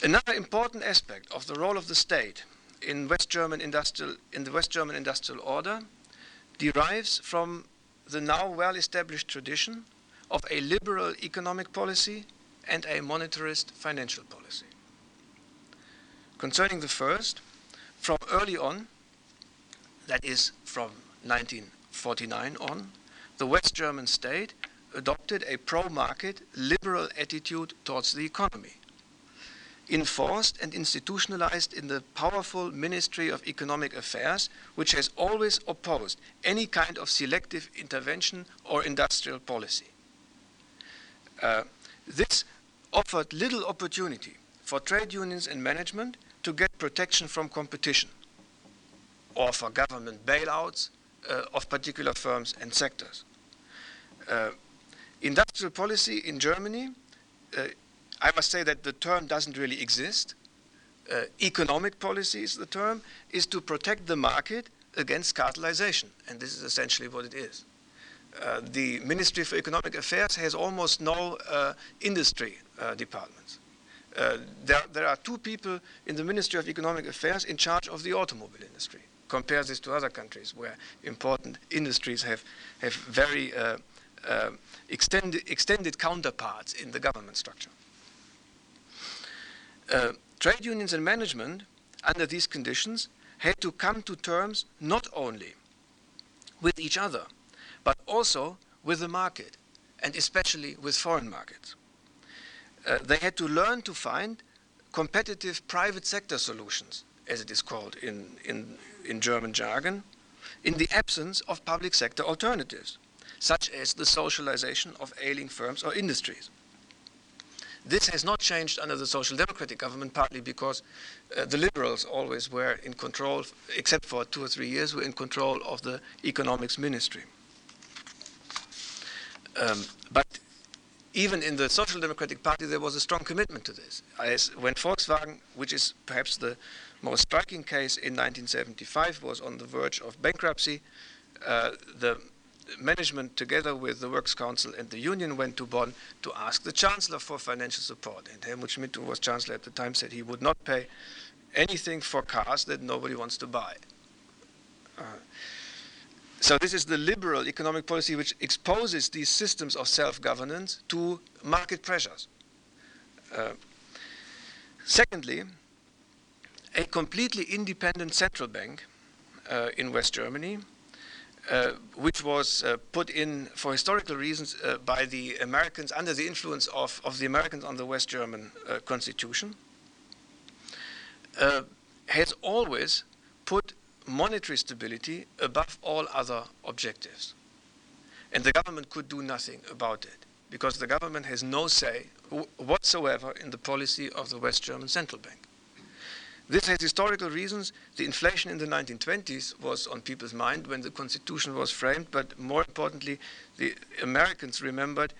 Another important aspect of the role of the state in, West German industrial, in the West German industrial order derives from the now well established tradition of a liberal economic policy and a monetarist financial policy. Concerning the first, from early on, that is from 1949 on, the West German state adopted a pro market, liberal attitude towards the economy, enforced and institutionalized in the powerful Ministry of Economic Affairs, which has always opposed any kind of selective intervention or industrial policy. Uh, this offered little opportunity for trade unions and management to get protection from competition or for government bailouts of particular firms and sectors. Uh, industrial policy in Germany, uh, I must say that the term doesn't really exist. Uh, economic policy is the term, is to protect the market against cartelization, and this is essentially what it is. Uh, the Ministry for Economic Affairs has almost no uh, industry departments. Uh, there, there, are two people in the Ministry of Economic Affairs in charge of the automobile industry. Compare this to other countries where important industries have, have very uh, uh, extended, extended, counterparts in the government structure. Uh, trade unions and management, under these conditions, had to come to terms not only with each other, but also with the market, and especially with foreign markets. Uh, they had to learn to find competitive private sector solutions, as it is called in, in, in German jargon, in the absence of public sector alternatives, such as the socialization of ailing firms or industries. This has not changed under the Social Democratic government, partly because uh, the Liberals always were in control, except for two or three years, were in control of the economics ministry. Um, but even in the Social Democratic Party, there was a strong commitment to this. As when Volkswagen, which is perhaps the most striking case in 1975, was on the verge of bankruptcy, uh, the management, together with the Works Council and the union, went to Bonn to ask the Chancellor for financial support. And Helmut Schmidt, who was Chancellor at the time, said he would not pay anything for cars that nobody wants to buy. Uh, so this is the liberal economic policy which exposes these systems of self-governance to market pressures. Uh, secondly, a completely independent central bank uh, in West Germany, uh, which was uh, put in for historical reasons uh, by the Americans under the influence of, of the Americans on the West German uh, constitution, has always put monetary stability above all other objectives. And the government could do nothing about it because the government has no say whatsoever in the policy of the West German Central Bank. This has historical reasons. The inflation in the 1920s was on people's mind when the constitution was framed, but more importantly, the Americans remembered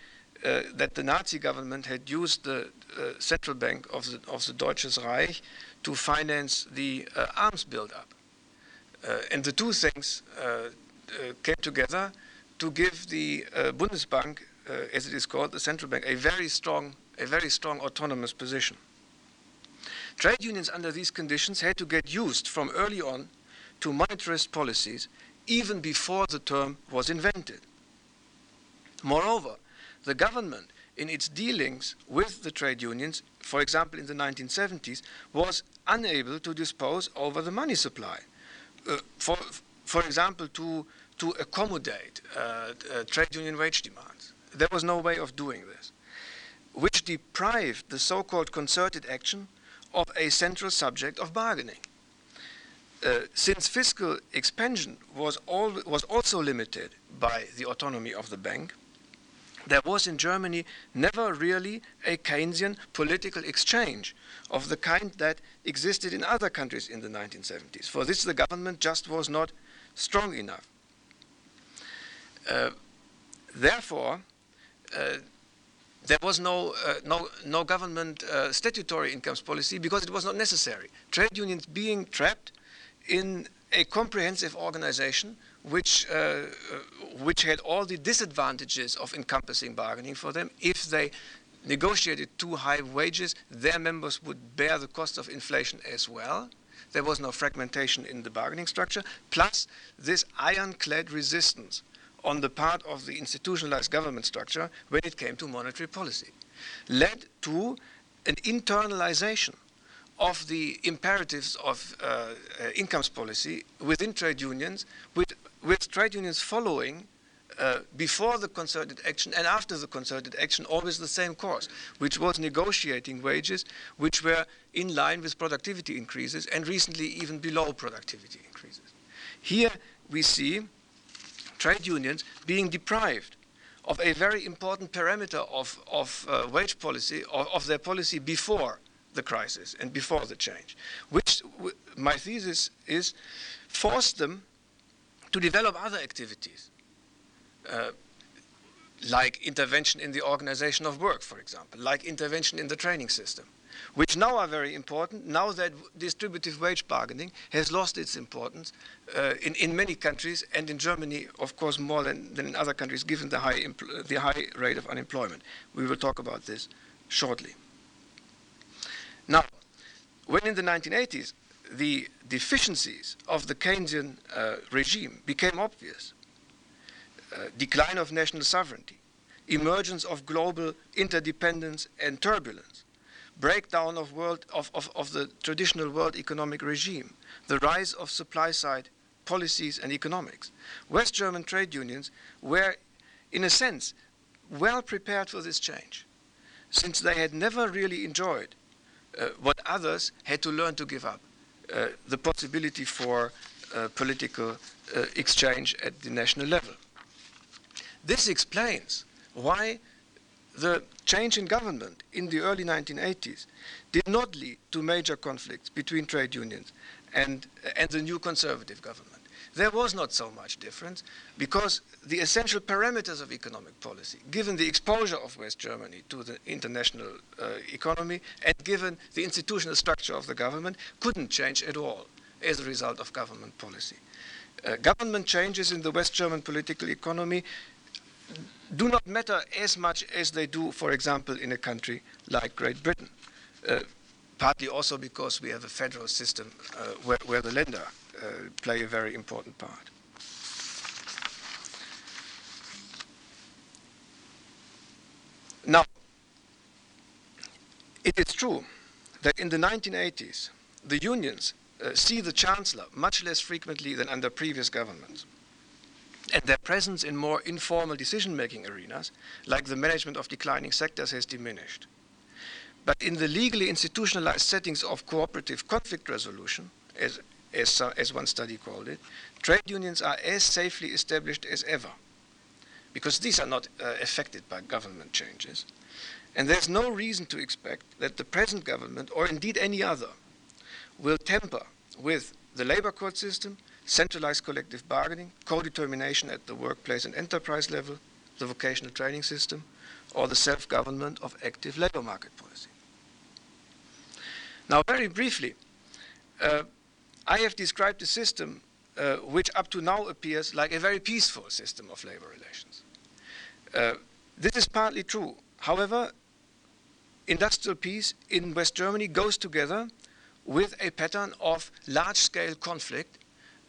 uh, that the Nazi government had used the uh, central bank of the, of the Deutsches Reich to finance the uh, arms buildup. Uh, and the two things uh, uh, came together to give the Bundesbank, as it is called, the central bank, a very strong, a very strong autonomous position. Trade unions under these conditions had to get used from early on to monetarist policies even before the term was invented. Moreover, the government in its dealings with the trade unions, for example in the 1970s, was unable to dispose over the money supply uh, for, for example, to, to accommodate uh, uh, trade union wage demands. There was no way of doing this, which deprived the so-called concerted action of a central subject of bargaining. Uh, since fiscal expansion was, was also limited by the autonomy of the bank, there was in Germany never really a Keynesian political exchange of the kind that existed in other countries in the 1970s. For this, the government just was not strong enough. Uh, therefore, uh, there was no, uh, no, no government uh, statutory incomes policy because it was not necessary. Trade unions being trapped in a comprehensive organization which, uh, uh, which had all the disadvantages of encompassing bargaining for them. If they negotiated too high wages, their members would bear the cost of inflation as well. There was no fragmentation in the bargaining structure. Plus, this ironclad resistance on the part of the institutionalized government structure when it came to monetary policy led to an internalization of the imperatives of uh, uh, incomes policy within trade unions, with, with trade unions following uh, before the concerted action and after the concerted action always the same course, which was negotiating wages which were in line with productivity increases and recently even below productivity increases. Here we see trade unions being deprived of a very important parameter of, of uh, wage policy, of, of, their policy before the crisis and before the change, which my thesis is forced them to develop other activities, uh, like intervention in the organization of work, for example, like intervention in the training system, which now are very important, now that distributive wage bargaining has lost its importance uh, in, in many countries, and in Germany, of course, more than, than in other countries, given the high, the high rate of unemployment. We will talk about this shortly. Now, when in the 1980s the deficiencies of the Keynesian uh, regime became obvious, uh, decline of national sovereignty, emergence of global interdependence and turbulence, breakdown of, world, of, of, of the traditional world economic regime, the rise of supply side policies and economics. West German trade unions were, in a sense, well prepared for this change, since they had never really enjoyed uh, what others had to learn to give up uh, the possibility for uh, political uh, exchange at the national level. This explains why the change in government in the early 1980s did not lead to major conflicts between trade unions and, and the new conservative government. There was not so much difference because the essential parameters of economic policy, given the exposure of West Germany to the international uh, economy and given the institutional structure of the government, couldn't change at all as a result of government policy. Uh, government changes in the West German political economy do not matter as much as they do, for example, in a country like Great Britain. Uh, partly also because we have a federal system uh, where, where, the Länder uh, play a very important part. Now, it is true that in the 1980s, the unions uh, see the chancellor much less frequently than under previous governments and their presence in more informal decision-making arenas, like the management of declining sectors, has diminished. But in the legally institutionalized settings of cooperative conflict resolution, as, as, as one study called it, trade unions are as safely established as ever, because these are not uh, affected by government changes. And there's no reason to expect that the present government, or indeed any other, will tamper with the labor court system centralized collective bargaining, co-determination at the workplace and enterprise level, the vocational training system, or the self-government of active labor market policy. Now, very briefly, uh, I have described a system uh, which up to now appears like a very peaceful system of labor relations. Uh, this is partly true. However, industrial peace in West Germany goes together with a pattern of large-scale conflict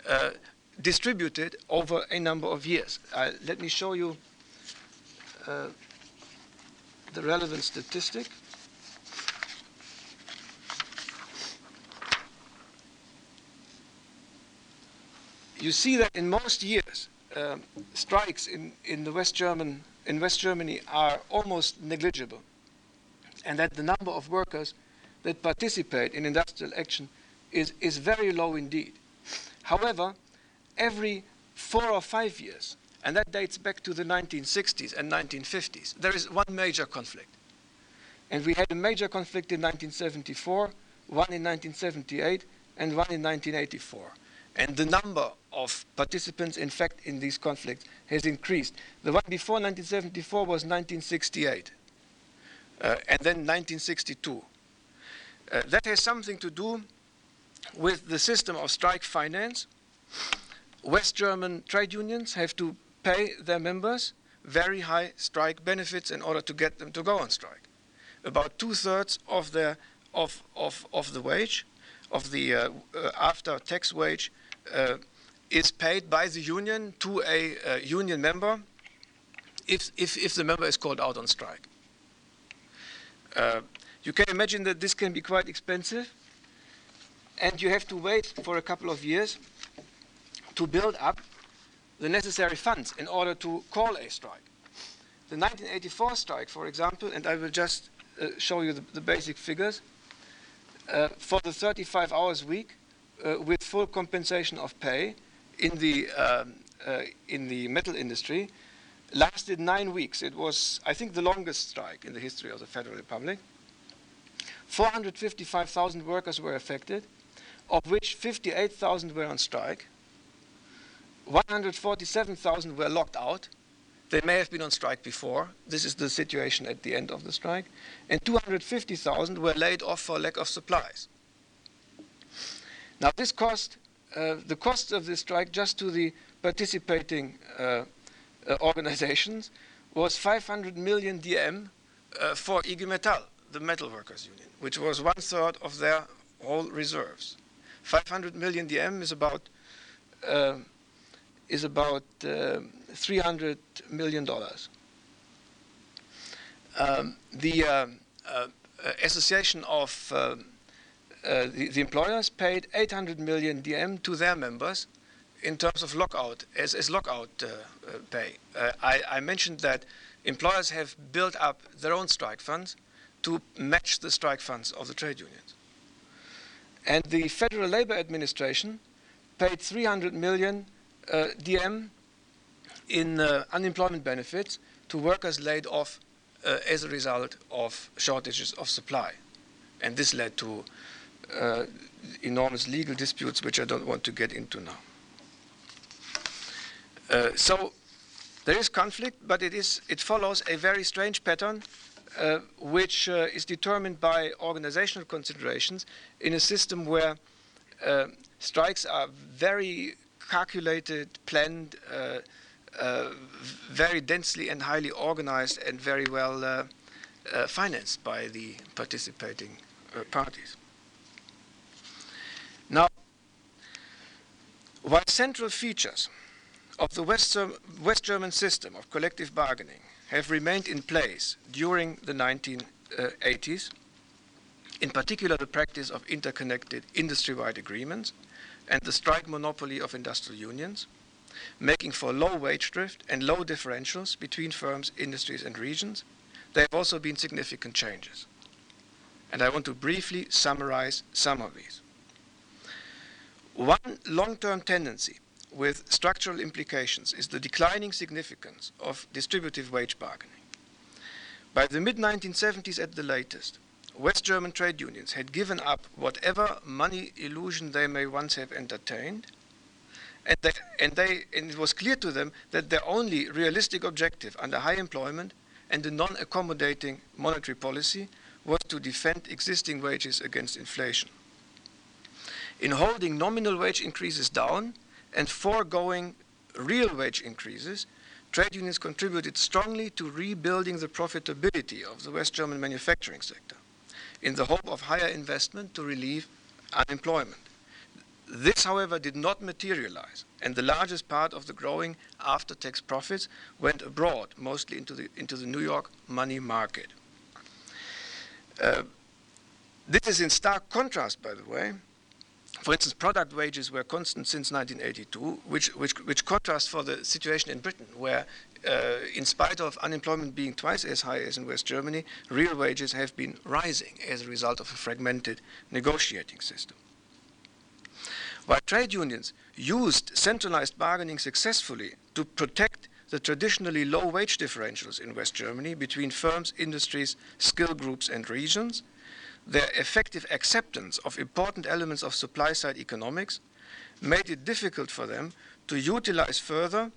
uh, distributed over a number of years. Uh, let me show you uh, the relevant statistic. You see that in most years, uh, strikes in, in the West German in West Germany are almost negligible, and that the number of workers that participate in industrial action is, is very low indeed. However, every four or five years, and that dates back to the 1960s and 1950s, there is one major conflict. And we had a major conflict in 1974, one in 1978, and one in 1984. And the number of participants, in fact, in these conflicts has increased. The one before 1974 was 1968, uh, and then 1962. Uh, that has something to do with the system of strike finance, West German trade unions have to pay their members very high strike benefits in order to get them to go on strike. About two thirds of the of, of, of the wage, of the uh, uh, after tax wage, uh, is paid by the union to a uh, union member if, if, if the member is called out on strike. Uh, you can imagine that this can be quite expensive and you have to wait for a couple of years to build up the necessary funds in order to call a strike. The 1984 strike, for example, and I will just uh, show you the, the basic figures, uh, for the 35 hours week uh, with full compensation of pay in the, um, uh, in the metal industry, lasted nine weeks. It was, I think, the longest strike in the history of the Federal Republic. 455,000 workers were affected, of which 58,000 were on strike. 147,000 were locked out. They may have been on strike before. This is the situation at the end of the strike. And 250,000 were laid off for lack of supplies. Now, this cost, uh, the cost of this strike just to the participating uh, uh, organizations was 500 million DM uh, for IG Metall, the metal workers union, which was one third of their whole reserves. 500 million DM is about uh, is about uh, 300 million dollars. Um, the uh, uh, Association of uh, the, the, employers paid 800 million DM to their members in terms of lockout, as, as lockout uh, uh, pay. Uh, I, I, mentioned that employers have built up their own strike funds to match the strike funds of the trade unions. And the Federal Labor Administration paid 300 million uh, DM in uh, unemployment benefits to workers laid off uh, as a result of shortages of supply. And this led to enormous legal disputes, which I don't want to get into now. Uh, so there is conflict, but it, is, it follows a very strange pattern uh, which uh, is determined by organizational considerations in a system where uh, strikes are very calculated, planned, uh, very densely and highly organized, and very well financed by the participating parties. Now, while central features of the West, West, German system of collective bargaining have remained in place during the 1980s, in particular the practice of interconnected industry-wide agreements and the strike monopoly of industrial unions, making for low wage drift and low differentials between firms, industries, and regions, there have also been significant changes. And I want to briefly summarize some of these. One long-term tendency with structural implications is the declining significance of distributive wage bargaining. By the mid 1970s at the latest, West German trade unions had given up whatever money illusion they may once have entertained, and, and, they, and it was clear to them that their only realistic objective under high employment and a non accommodating monetary policy was to defend existing wages against inflation. In holding nominal wage increases down, and foregoing real wage increases, trade unions contributed strongly to rebuilding the profitability of the West German manufacturing sector in the hope of higher investment to relieve unemployment. This, however, did not materialize, and the largest part of the growing after tax profits went abroad, mostly into the, into the New York money market. Uh, this is in stark contrast, by the way, for instance, product wages were constant since 1982, which, which, which contrasts for the situation in Britain, where uh, in spite of unemployment being twice as high as in West Germany, real wages have been rising as a result of a fragmented negotiating system. While trade unions used centralized bargaining successfully to protect the traditionally low wage differentials in West Germany between firms, industries, skill groups, and regions, their effective acceptance of important elements of supply side economics made it difficult for them to utilize further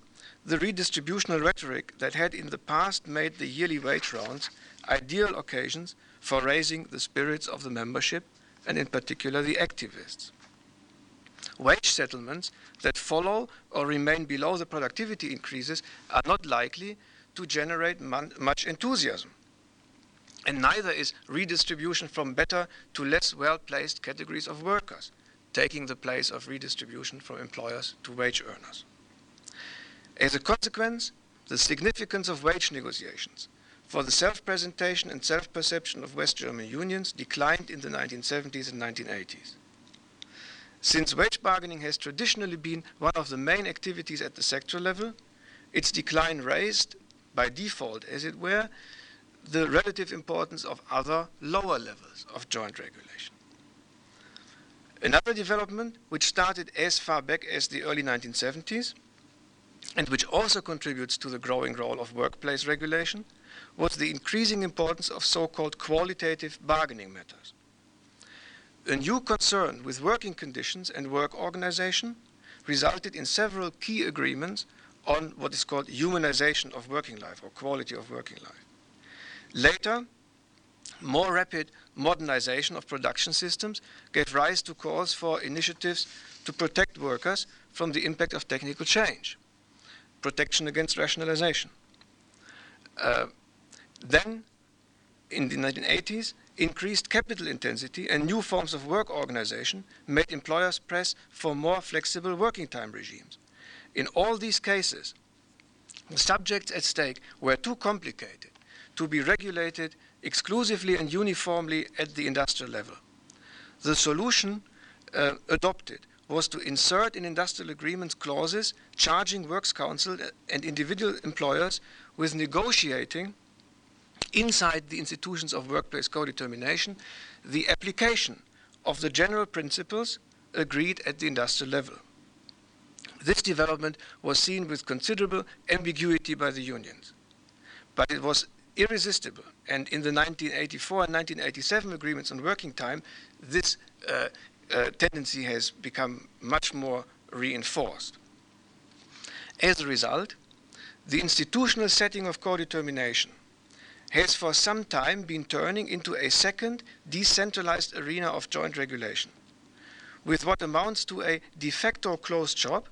the redistributional rhetoric that had in the past made the yearly wage rounds ideal occasions for raising the spirits of the membership and, in particular, the activists. Wage settlements that follow or remain below the productivity increases are not likely to generate much enthusiasm and neither is redistribution from better to less well placed categories of workers, taking the place of redistribution from employers to wage earners. As a consequence, the significance of wage negotiations for the self presentation and self perception of West German unions declined in the 1970s and 1980s. Since wage bargaining has traditionally been one of the main activities at the sector level, its decline raised, by default as it were, the relative importance of other lower levels of joint regulation. Another development, which started as far back as the early 1970s, and which also contributes to the growing role of workplace regulation, was the increasing importance of so-called qualitative bargaining matters. A new concern with working conditions and work organization resulted in several key agreements on what is called humanization of working life or quality of working life. Later, more rapid modernization of production systems gave rise to calls for initiatives to protect workers from the impact of technical change, protection against rationalization. Uh, then, in the 1980s, increased capital intensity and new forms of work organization made employers press for more flexible working time regimes. In all these cases, the subjects at stake were too complicated to be regulated exclusively and uniformly at the industrial level. The solution uh, adopted was to insert in industrial agreements clauses charging works council and individual employers with negotiating inside the institutions of workplace co-determination the application of the general principles agreed at the industrial level. This development was seen with considerable ambiguity by the unions, but it was irresistible. And in the 1984 and 1987 agreements on working time, this uh, uh, tendency has become much more reinforced. As a result, the institutional setting of co-determination has for some time been turning into a second decentralized arena of joint regulation, with what amounts to a de facto closed shop,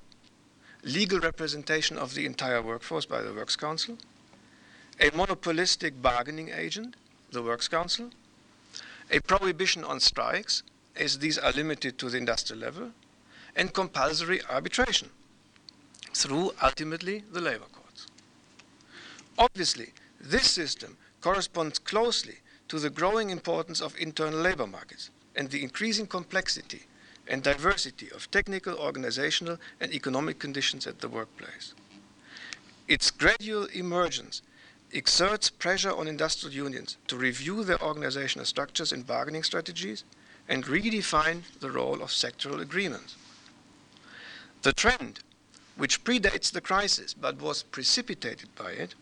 legal representation of the entire workforce by the Works Council, a monopolistic bargaining agent, the Works Council, a prohibition on strikes, as these are limited to the industrial level, and compulsory arbitration through ultimately the labor courts. Obviously, this system corresponds closely to the growing importance of internal labor markets and the increasing complexity and diversity of technical, organizational, and economic conditions at the workplace. Its gradual emergence exerts pressure on industrial unions to review their organizational structures and bargaining strategies and redefine the role of sectoral agreements. The trend, which predates the crisis but was precipitated by it,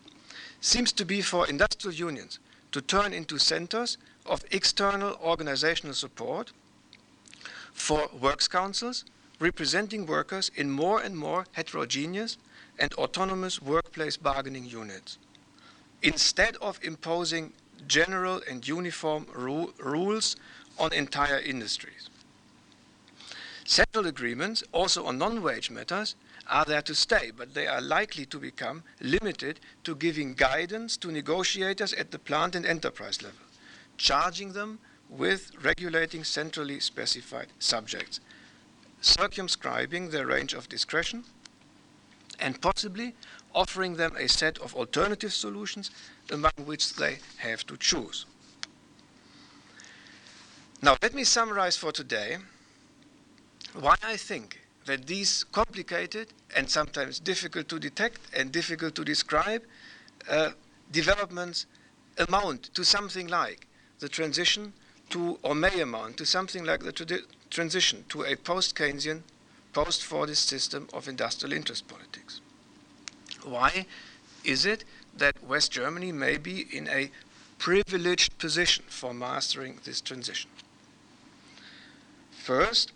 seems to be for industrial unions to turn into centers of external organizational support for works councils representing workers in more and more heterogeneous and autonomous workplace bargaining units. Instead of imposing general and uniform ru rules on entire industries. Central agreements, also on non-wage matters, are there to stay, but they are likely to become limited to giving guidance to negotiators at the plant and enterprise level, charging them with regulating centrally specified subjects, circumscribing their range of discretion, and possibly offering them a set of alternative solutions among which they have to choose. Now, let me summarize for today why I think that these complicated and sometimes difficult to detect and difficult to describe uh, developments amount to something like the transition to, or may amount to something like the transition to a post Keynesian, post Fordist system of industrial interest politics. Why is it that West Germany may be in a privileged position for mastering this transition? First,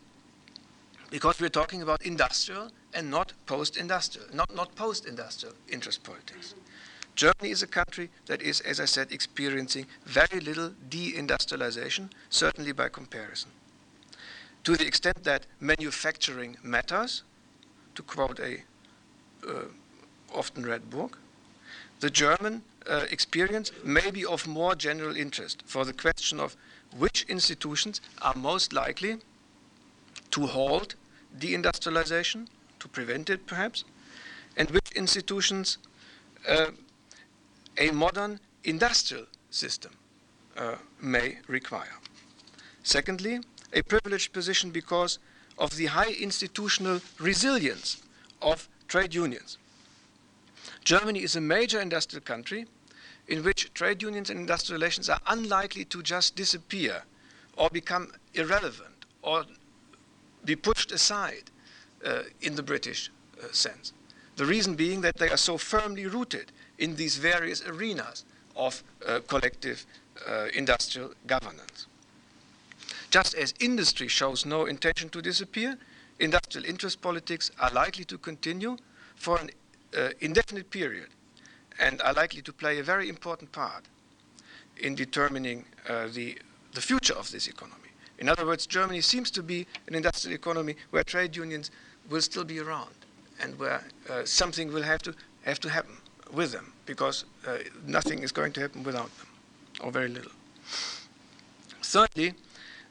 because we're talking about industrial and not post-industrial, not, not post-industrial interest politics. Germany is a country that is, as I said, experiencing very little deindustrialization, certainly by comparison. To the extent that manufacturing matters, to quote a uh, often read book, the German uh, experience may be of more general interest for the question of which institutions are most likely to halt deindustrialization, to prevent it perhaps, and which institutions uh, a modern industrial system uh, may require. Secondly, a privileged position because of the high institutional resilience of trade unions. Germany is a major industrial country in which trade unions and industrial relations are unlikely to just disappear or become irrelevant or be pushed aside uh, in the British uh, sense. The reason being that they are so firmly rooted in these various arenas of uh, collective uh, industrial governance. Just as industry shows no intention to disappear, industrial interest politics are likely to continue for an indefinite period and are likely to play a very important part in determining uh, the, the future of this economy. In other words, Germany seems to be an industrial economy where trade unions will still be around and where uh, something will have to, have to happen with them because uh, nothing is going to happen without them, or very little. Thirdly,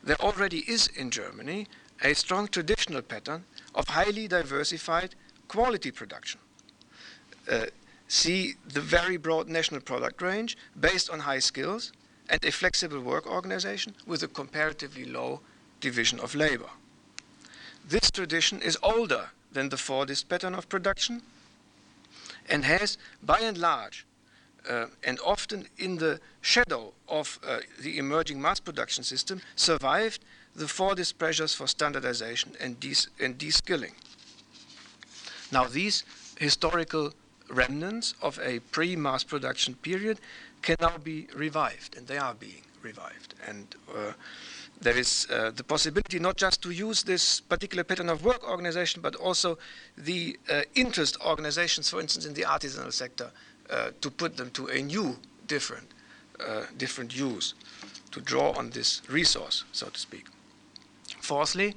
there already is in Germany a strong traditional pattern of highly diversified quality production. Uh, see the very broad national product range based on high skills and a flexible work organization with a comparatively low division of labor. This tradition is older than the Fordist pattern of production and has, by and large, uh, and often in the shadow of uh, the emerging mass production system, survived the Fordist pressures for standardization and, de- and de-skilling. Now, these historical remnants of a pre-mass production period can now be revived, and they are being revived. And uh, there is uh, the possibility not just to use this particular pattern of work organization, but also the uh, interest organizations, for instance, in the artisanal sector, uh, to put them to a new, different, uh, different use, to draw on this resource, so to speak. Fourthly,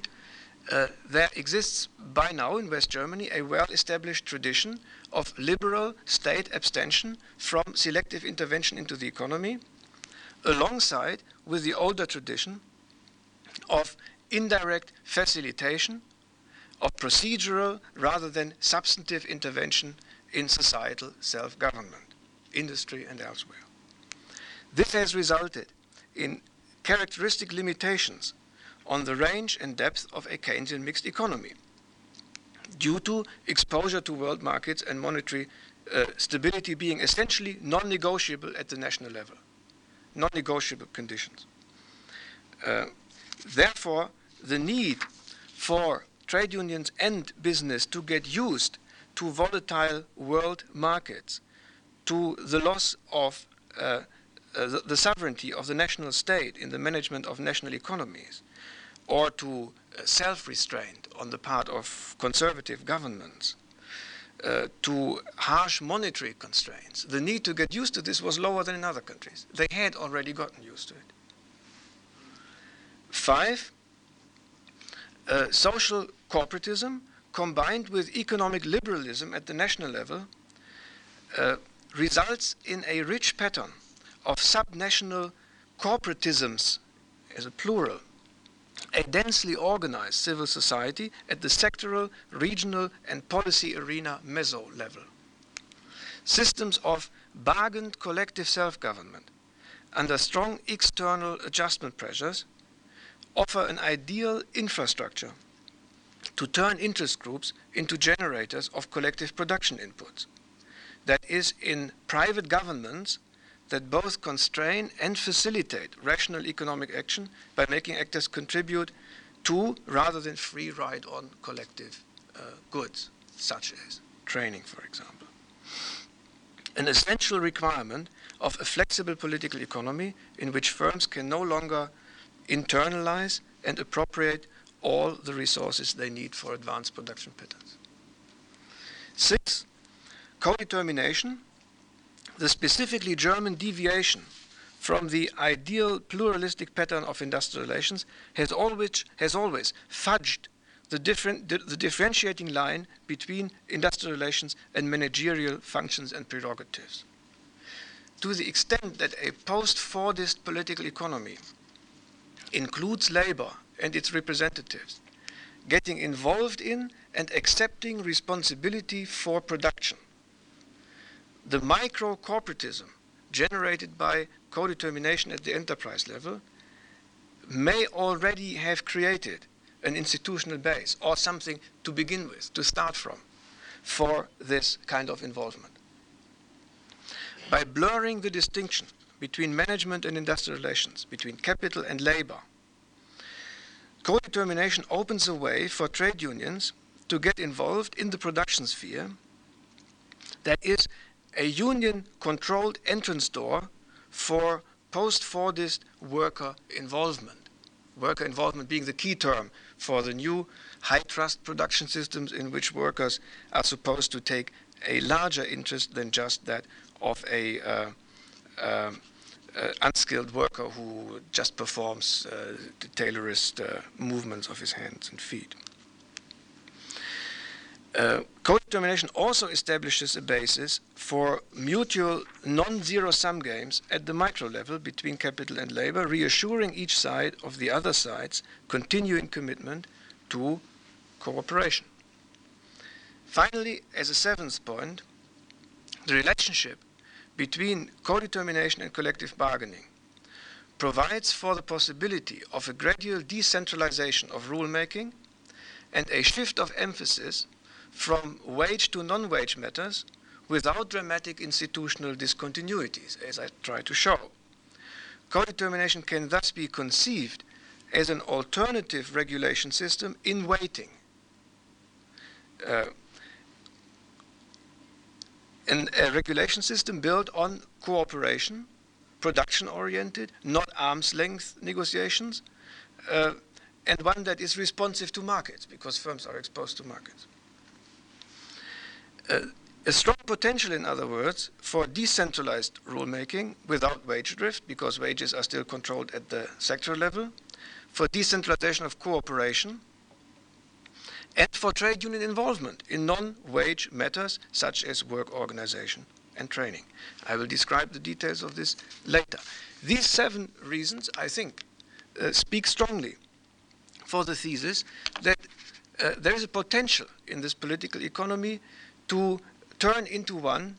uh, there exists by now in West Germany a well established tradition of liberal state abstention from selective intervention into the economy, alongside with the older tradition of indirect facilitation of procedural rather than substantive intervention in societal self government, industry, and elsewhere. This has resulted in characteristic limitations on the range and depth of a Keynesian mixed economy due to exposure to world markets and monetary uh, stability being essentially non negotiable at the national level, non negotiable conditions. Uh, therefore, the need for trade unions and business to get used to volatile world markets, to the loss of uh, uh, the, the, sovereignty of the national state in the management of national economies, or to uh, self restraint on the part of conservative governments, uh, to harsh monetary constraints. The need to get used to this was lower than in other countries. They had already gotten used to it. Five, uh, social corporatism combined with economic liberalism at the national level uh, results in a rich pattern of subnational corporatisms as a plural a densely organized civil society at the sectoral, regional, and policy arena meso level. Systems of bargained collective self government under strong external adjustment pressures offer an ideal infrastructure to turn interest groups into generators of collective production inputs. That is, in private governments that both constrain and facilitate rational economic action by making actors contribute to rather than free ride on collective uh, goods, such as training, for example. An essential requirement of a flexible political economy in which firms can no longer internalize and appropriate all the resources they need for advanced production patterns. Six, co-determination, the specifically German deviation from the ideal pluralistic pattern of industrial relations has always, has always fudged the, different, the, the differentiating line between industrial relations and managerial functions and prerogatives. To the extent that a post Fordist political economy includes labor and its representatives getting involved in and accepting responsibility for production. The micro corporatism generated by co determination at the enterprise level may already have created an institutional base or something to begin with, to start from, for this kind of involvement. By blurring the distinction between management and industrial relations, between capital and labor, Co-determination opens a way for trade unions to get involved in the production sphere That is a union controlled entrance door for post Fordist worker involvement. Worker involvement being the key term for the new high trust production systems in which workers are supposed to take a larger interest than just that of a uh, uh, uh, unskilled worker who just performs uh, the Taylorist uh, movements of his hands and feet. Uh, co-determination also establishes a basis for mutual non-zero sum games at the micro level between capital and labor, reassuring each side of the other side's continuing commitment to cooperation. Finally, as a seventh point, the relationship between co-determination and collective bargaining provides for the possibility of a gradual decentralization of rulemaking and a shift of emphasis from wage to non-wage matters without dramatic institutional discontinuities, as I try to show. Co-determination can thus be conceived as an alternative regulation system in waiting. Uh, and a regulation system built on cooperation, production oriented, not arm's length negotiations, uh, and one that is responsive to markets because firms are exposed to markets. A strong potential, in other words, for decentralized rulemaking without wage drift, because wages are still controlled at the sector level, for decentralization of cooperation, and for trade union involvement in non wage matters such as work organization and training. I will describe the details of this later. These seven reasons, I think, uh, speak strongly for the thesis that uh, there is a potential in this political economy to turn into one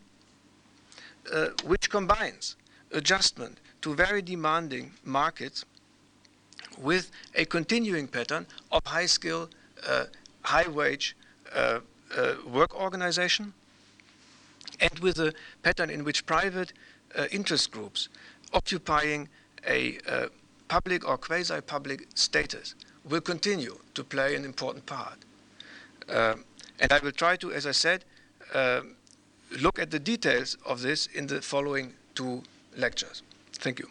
uh, which combines adjustment to very demanding markets with a continuing pattern of high skill, uh, high wage uh, uh, work organization, and with a pattern in which private uh, interest groups occupying a uh, public or quasi public status will continue to play an important part. And I will try to, as I said, Um, look at the details of this in the following two lectures. Thank you.